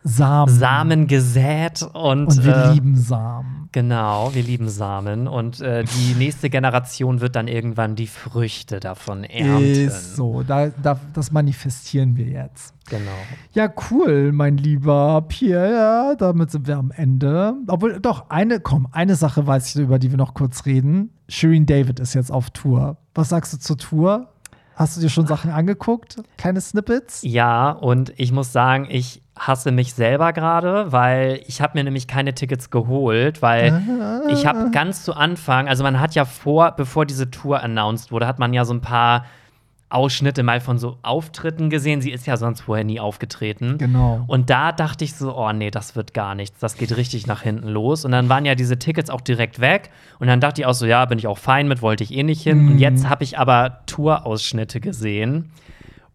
Samen. Samen gesät und, Und wir äh, lieben Samen. Genau, wir lieben Samen und äh, die nächste Generation wird dann irgendwann die Früchte davon ernten. Ist so. Da, da, das manifestieren wir jetzt. Genau. Ja, cool, mein lieber Pierre. Damit sind wir am Ende. Obwohl, doch, eine, komm, eine Sache weiß ich, über die wir noch kurz reden. Shireen David ist jetzt auf Tour. Was sagst du zur Tour? Hast du dir schon Sachen angeguckt? Kleine Snippets? Ja, und ich muss sagen, ich hasse mich selber gerade, weil ich habe mir nämlich keine Tickets geholt, weil ich habe ganz zu Anfang, also man hat ja vor, bevor diese Tour announced wurde, hat man ja so ein paar Ausschnitte mal von so Auftritten gesehen. Sie ist ja sonst vorher nie aufgetreten. Genau. Und da dachte ich so, oh nee, das wird gar nichts. Das geht richtig nach hinten los. Und dann waren ja diese Tickets auch direkt weg. Und dann dachte ich auch so, ja, bin ich auch fein mit, wollte ich eh nicht hin. Und jetzt habe ich aber Tourausschnitte gesehen.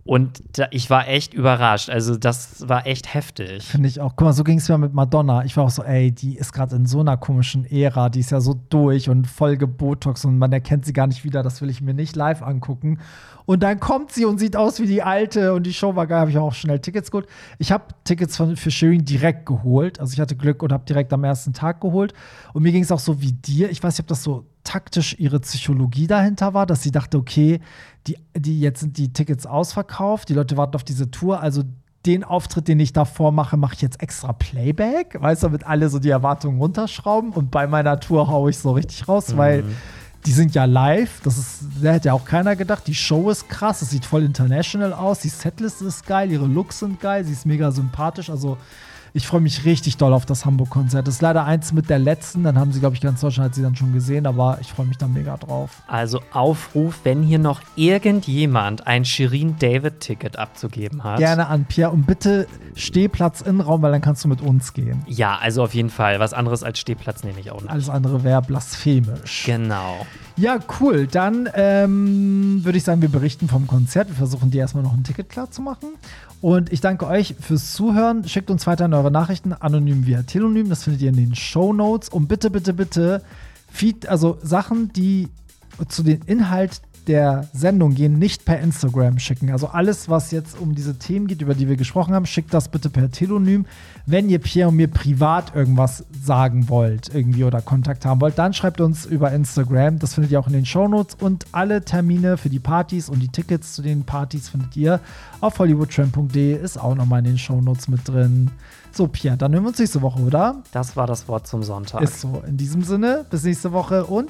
Und da, ich war echt überrascht. Also, das war echt heftig. Finde ich auch. Guck mal, so ging es mir mit Madonna. Ich war auch so, ey, die ist gerade in so einer komischen Ära. Die ist ja so durch und voll gebotox und man erkennt sie gar nicht wieder. Das will ich mir nicht live angucken. Und dann kommt sie und sieht aus wie die alte und die Show war geil. Habe ich auch schnell Tickets geholt. Ich habe Tickets von, für Shirin direkt geholt. Also, ich hatte Glück und habe direkt am ersten Tag geholt. Und mir ging es auch so wie dir. Ich weiß nicht, ob das so taktisch ihre Psychologie dahinter war, dass sie dachte, okay, die, die, jetzt sind die Tickets ausverkauft, die Leute warten auf diese Tour, also den Auftritt, den ich davor mache, mache ich jetzt extra Playback, weißt du, damit alle so die Erwartungen runterschrauben und bei meiner Tour haue ich so richtig raus, mhm. weil die sind ja live, das ist, da hätte ja auch keiner gedacht, die Show ist krass, es sieht voll international aus, die Setlist ist geil, ihre Looks sind geil, sie ist mega sympathisch, also ich freue mich richtig doll auf das Hamburg-Konzert. Das ist leider eins mit der letzten. Dann haben sie, glaube ich, ganz Deutschland hat sie dann schon gesehen, aber ich freue mich da mega drauf. Also Aufruf, wenn hier noch irgendjemand ein Shirin David-Ticket abzugeben hat. Gerne an Pierre und bitte Stehplatz in Raum, weil dann kannst du mit uns gehen. Ja, also auf jeden Fall. Was anderes als Stehplatz nehme ich auch nicht. Alles andere wäre blasphemisch. Genau. Ja, cool. Dann ähm, würde ich sagen, wir berichten vom Konzert. Wir versuchen dir erstmal noch ein Ticket klar zu machen. Und ich danke euch fürs Zuhören. Schickt uns weiterhin eure Nachrichten anonym via Telonym. Das findet ihr in den Show Notes. Und bitte, bitte, bitte, Feed, also Sachen, die zu den Inhalt der Sendung gehen, nicht per Instagram schicken. Also alles, was jetzt um diese Themen geht, über die wir gesprochen haben, schickt das bitte per Telonym. Wenn ihr Pierre und mir privat irgendwas sagen wollt, irgendwie oder Kontakt haben wollt, dann schreibt uns über Instagram. Das findet ihr auch in den Shownotes und alle Termine für die Partys und die Tickets zu den Partys findet ihr auf hollywoodtramp.de, ist auch nochmal in den Shownotes mit drin. So, Pierre, dann hören wir uns nächste Woche, oder? Das war das Wort zum Sonntag. Ist so. In diesem Sinne, bis nächste Woche und